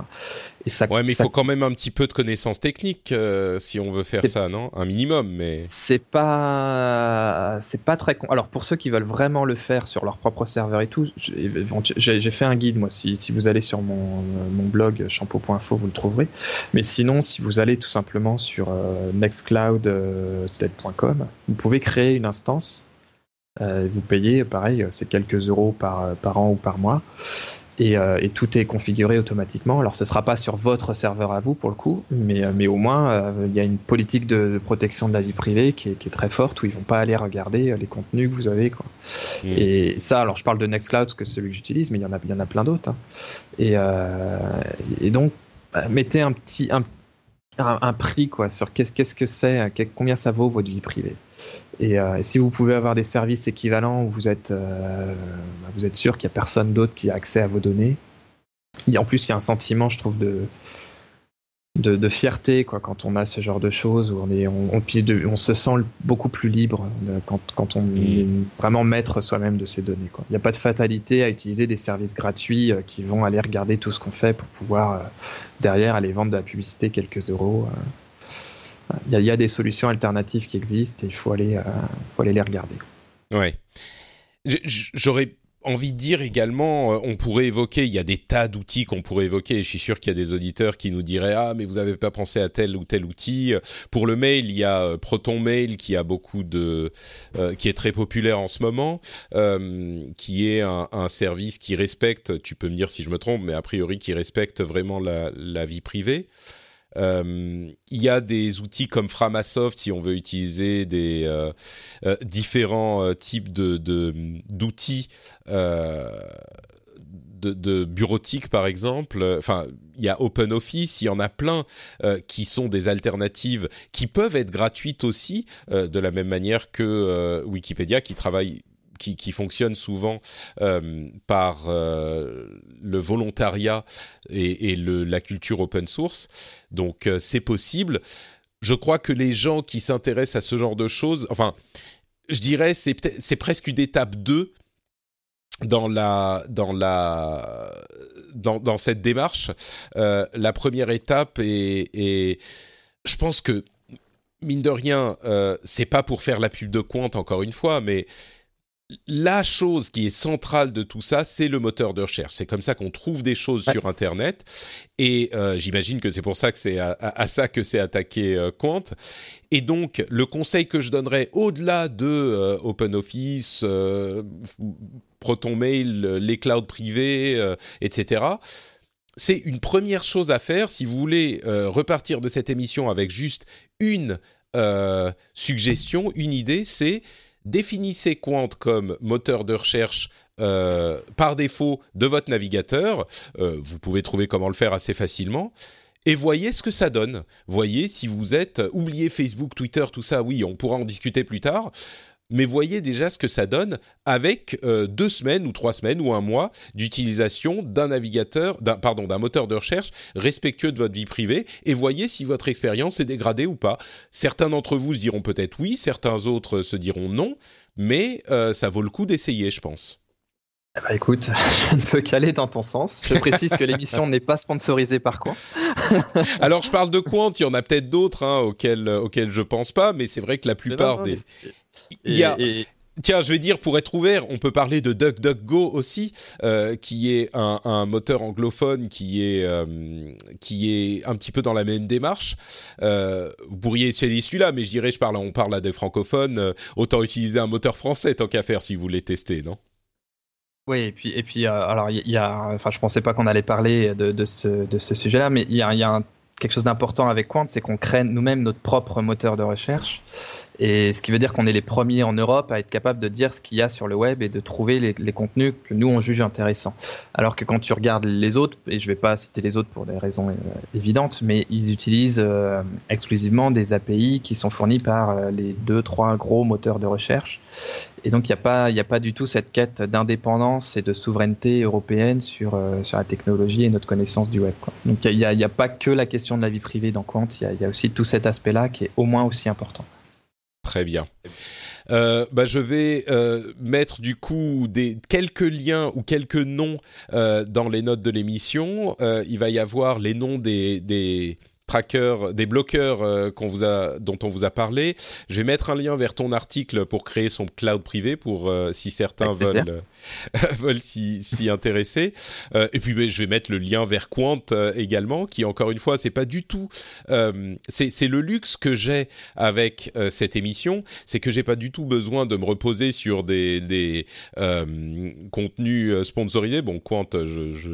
Et ça. Ouais, mais il faut quand même un petit peu de connaissances techniques euh, si on veut faire ça, non? Un minimum, mais. C'est pas, c'est pas très. Con... Alors pour ceux qui veulent vraiment le faire sur leur propre serveur et tout, j'ai fait un guide moi. Si, si vous allez sur mon, mon blog shampoo.info, vous le trouverez. Mais sinon, si vous allez tout simplement sur nextcloud.com, vous pouvez créer une instance. Euh, vous payez, pareil, c'est quelques euros par, par an ou par mois. Et, euh, et, tout est configuré automatiquement. Alors, ce ne sera pas sur votre serveur à vous pour le coup, mais, euh, mais au moins, il y a une politique de, protection de la vie privée qui est, qui est, très forte où ils vont pas aller regarder les contenus que vous avez. Quoi. Mmh. Et ça, alors je parle de Nextcloud parce que c'est celui que j'utilise, mais il y en a, il y en a plein d'autres. Hein. Et, et, donc, bah, mettez un petit, un, un, prix quoi sur qu'est-ce qu'est-ce que c'est, combien ça vaut votre vie privée. Et, euh, si vous pouvez avoir des services équivalents où vous êtes euh, vous êtes sûr qu'il y a personne d'autre qui a accès à vos données. Et en plus, il y a un sentiment, je trouve, de de, fierté quoi quand on a ce genre de choses où on est on, on, se sent beaucoup plus libre euh, quand, quand on mm. est vraiment maître soi-même de ses données il n'y a pas de fatalité à utiliser des services gratuits euh, qui vont aller regarder tout ce qu'on fait pour pouvoir euh, derrière aller vendre de la publicité quelques euros il y, a, il y, a, des solutions alternatives qui existent et il faut aller faut aller les regarder. Ouais. J'aurais envie de dire également, euh, on pourrait évoquer, il y a des tas d'outils qu'on pourrait évoquer, et je suis sûr qu'il y a des auditeurs qui nous diraient ah mais vous n'avez pas pensé à tel ou tel outil. Pour le mail, il y a euh, Proton Mail qui a beaucoup de, euh, qui est très populaire en ce moment, euh, qui est un, un, service qui respecte, tu peux me dire si je me trompe, mais a priori qui respecte vraiment la, la vie privée. Euh, il y a des outils comme Framasoft si on veut utiliser des euh, euh, différents types de d'outils. De, de, bureautique par exemple. Enfin, il y a OpenOffice, il y en a plein qui sont des alternatives qui peuvent être gratuites aussi, de la même manière que Wikipédia qui travaille qui, fonctionne souvent euh, par euh, le volontariat et, la culture open source. Donc euh, c'est possible. Je crois que les gens qui s'intéressent à ce genre de choses, enfin, je dirais c'est presque une étape 2 dans cette démarche. La première étape est, je pense que mine de rien, euh, c'est pas pour faire la pub de Quant encore une fois, mais la chose qui est centrale de tout ça, c'est le moteur de recherche. C'est comme ça qu'on trouve des choses sur Internet. Et euh, j'imagine que c'est pour ça que c'est à, ça que c'est attaqué euh, Quant. Et donc, le conseil que je donnerais au-delà de euh, OpenOffice, euh, ProtonMail, les clouds privés, etc., c'est une première chose à faire si vous voulez repartir de cette émission avec juste une suggestion, une idée, c'est définissez Quant comme moteur de recherche euh, par défaut de votre navigateur. Euh, vous pouvez trouver comment le faire assez facilement. Et voyez ce que ça donne. Voyez si vous êtes... Oubliez Facebook, Twitter, tout ça, oui, on pourra en discuter plus tard. Mais voyez déjà ce que ça donne avec euh, deux semaines ou trois semaines ou un mois d'utilisation d'un navigateur, d'un pardon, d'un moteur de recherche respectueux de votre vie privée et voyez si votre expérience est dégradée ou pas. Certains d'entre vous se diront peut-être oui, certains autres se diront non, mais euh, ça vaut le coup d'essayer, je pense. Ben, écoute, je ne peux qu'aller dans ton sens. Je précise que l'émission n'est pas sponsorisée par Quant. Alors je parle de Quant, il y en a peut-être d'autres hein, auxquels, auxquels je pense pas, mais c'est vrai que la plupart des... Il y a... Tiens, je vais dire, pour être ouvert, on peut parler de DuckDuckGo aussi, euh, qui est un, moteur anglophone qui est, euh, qui est un petit peu dans la même démarche. Euh, vous pourriez essayer celui-là, mais je dirais, je parle, on parle à des francophones, autant utiliser un moteur français tant qu'à faire si vous voulez tester, non? Oui, et puis, et puis alors il y, a, enfin, je pensais pas qu'on allait parler de, de ce, de ce sujet-là, mais il y a, y a quelque chose d'important avec Quant, c'est qu'on crée nous-mêmes notre propre moteur de recherche. Et ce qui veut dire qu'on est les premiers en Europe à être capable de dire ce qu'il y a sur le web et de trouver les, contenus que nous on juge intéressants. Alors que quand tu regardes les autres, et je vais pas citer les autres pour des raisons euh, évidentes, mais ils utilisent euh, exclusivement des API qui sont fournis par euh, les deux, trois gros moteurs de recherche. Et donc il n'y a pas, a pas du tout cette quête d'indépendance et de souveraineté européenne sur sur la technologie et notre connaissance du web. Donc il n'y a, a, pas que la question de la vie privée dans Quant, il y a aussi tout cet aspect-là qui est au moins aussi important. Très bien. Euh, bah, je vais euh, mettre du coup des quelques liens ou quelques noms euh, dans les notes de l'émission. il va y avoir les noms des, des trackers, des bloqueurs euh, qu'on vous a, dont on vous a parlé. Je vais mettre un lien vers ton article pour créer son cloud privé pour euh, si certains veulent veulent s'y intéresser. Euh, et puis ben, je vais mettre le lien vers Quant également, qui encore une fois c'est pas du tout, c'est le luxe que j'ai avec cette émission, c'est que j'ai pas du tout besoin de me reposer sur des, des contenus sponsorisés. Bon Quant,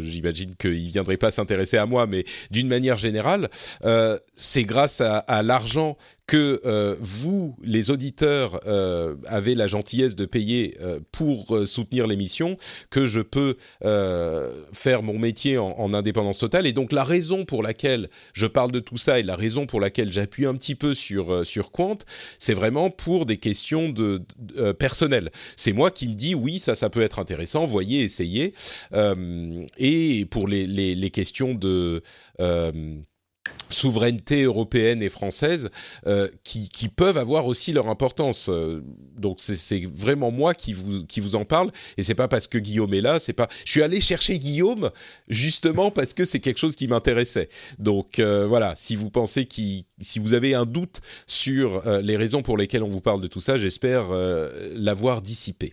j'imagine je, qu'il viendrait pas s'intéresser à moi, mais d'une manière générale. Euh, c'est grâce à, l'argent que euh, vous, les auditeurs, euh, avez la gentillesse de payer pour soutenir l'émission, que je peux faire mon métier en, indépendance totale. Et donc la raison pour laquelle je parle de tout ça et la raison pour laquelle j'appuie un petit peu sur sur Quant, c'est vraiment pour des questions de, personnelles. C'est moi qui me dis oui, ça, ça peut être intéressant. Voyez, essayez. et pour les, les, les questions de souveraineté européenne et française euh, qui, peuvent avoir aussi leur importance. Euh, donc c'est vraiment moi qui vous qui vous en parle et c'est pas parce que Guillaume est là, c'est pas. Je suis allé chercher Guillaume justement parce que c'est quelque chose qui m'intéressait. Donc euh, voilà, si vous pensez qui si vous avez un doute sur les raisons pour lesquelles on vous parle de tout ça, j'espère l'avoir dissipé.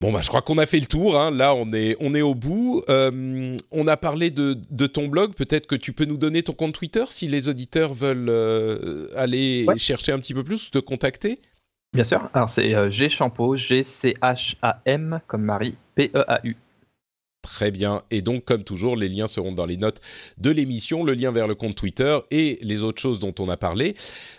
Bon bah je crois qu'on a fait le tour. Hein. Là on est on est au bout. Euh, on a parlé de, de ton blog. Peut-être que tu peux nous donner ton compte Twitter si les auditeurs veulent euh, aller chercher un petit peu plus ou te contacter. Bien sûr. Alors c'est euh, G Champo G C H A M comme Marie P E A U. Très bien. Et donc, comme toujours, les liens seront dans les notes de l'émission, le lien vers le compte Twitter et les autres choses dont on a parlé.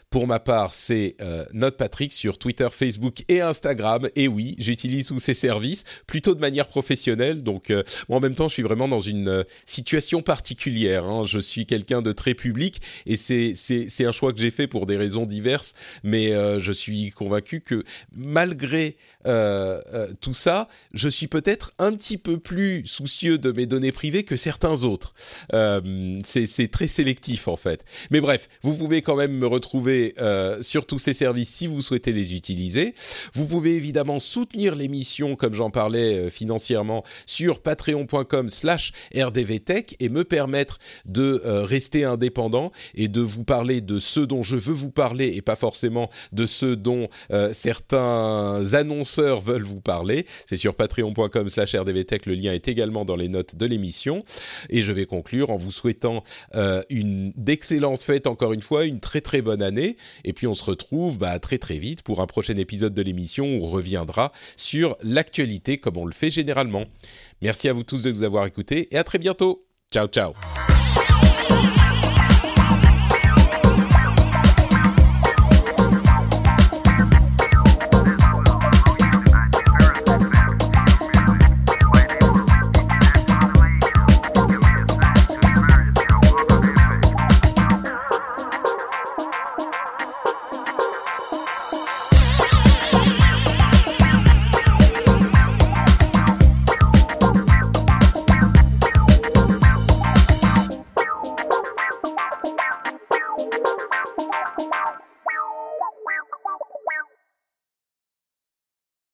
Pour ma part, c'est euh, Patrick sur Twitter, Facebook et Instagram. Et oui, j'utilise tous ces services plutôt de manière professionnelle. Donc, euh, moi, en même temps, je suis vraiment dans une euh, situation particulière. Hein. Je suis quelqu'un de très public et c'est un choix que j'ai fait pour des raisons diverses. Mais euh, je suis convaincu que malgré tout ça, je suis peut-être un petit peu plus soucieux de mes données privées que certains autres. c'est très sélectif en fait. Mais bref, vous pouvez quand même me retrouver euh, sur tous ces services si vous souhaitez les utiliser. Vous pouvez évidemment soutenir l'émission, comme j'en parlais euh, financièrement, sur patreon.com slash rdvtech et me permettre de euh, rester indépendant et de vous parler de ce dont je veux vous parler et pas forcément de ce dont certains annonceurs veulent vous parler. C'est sur patreon.com slash rdvtech. Le lien est également dans les notes de l'émission. Et je vais conclure en vous souhaitant une d'excellentes fêtes encore une fois, une très très bonne année et puis on se retrouve bah, très très vite pour un prochain épisode de l'émission où on reviendra sur l'actualité comme on le fait généralement. Merci à vous tous de nous avoir écoutés et à très bientôt. Ciao ciao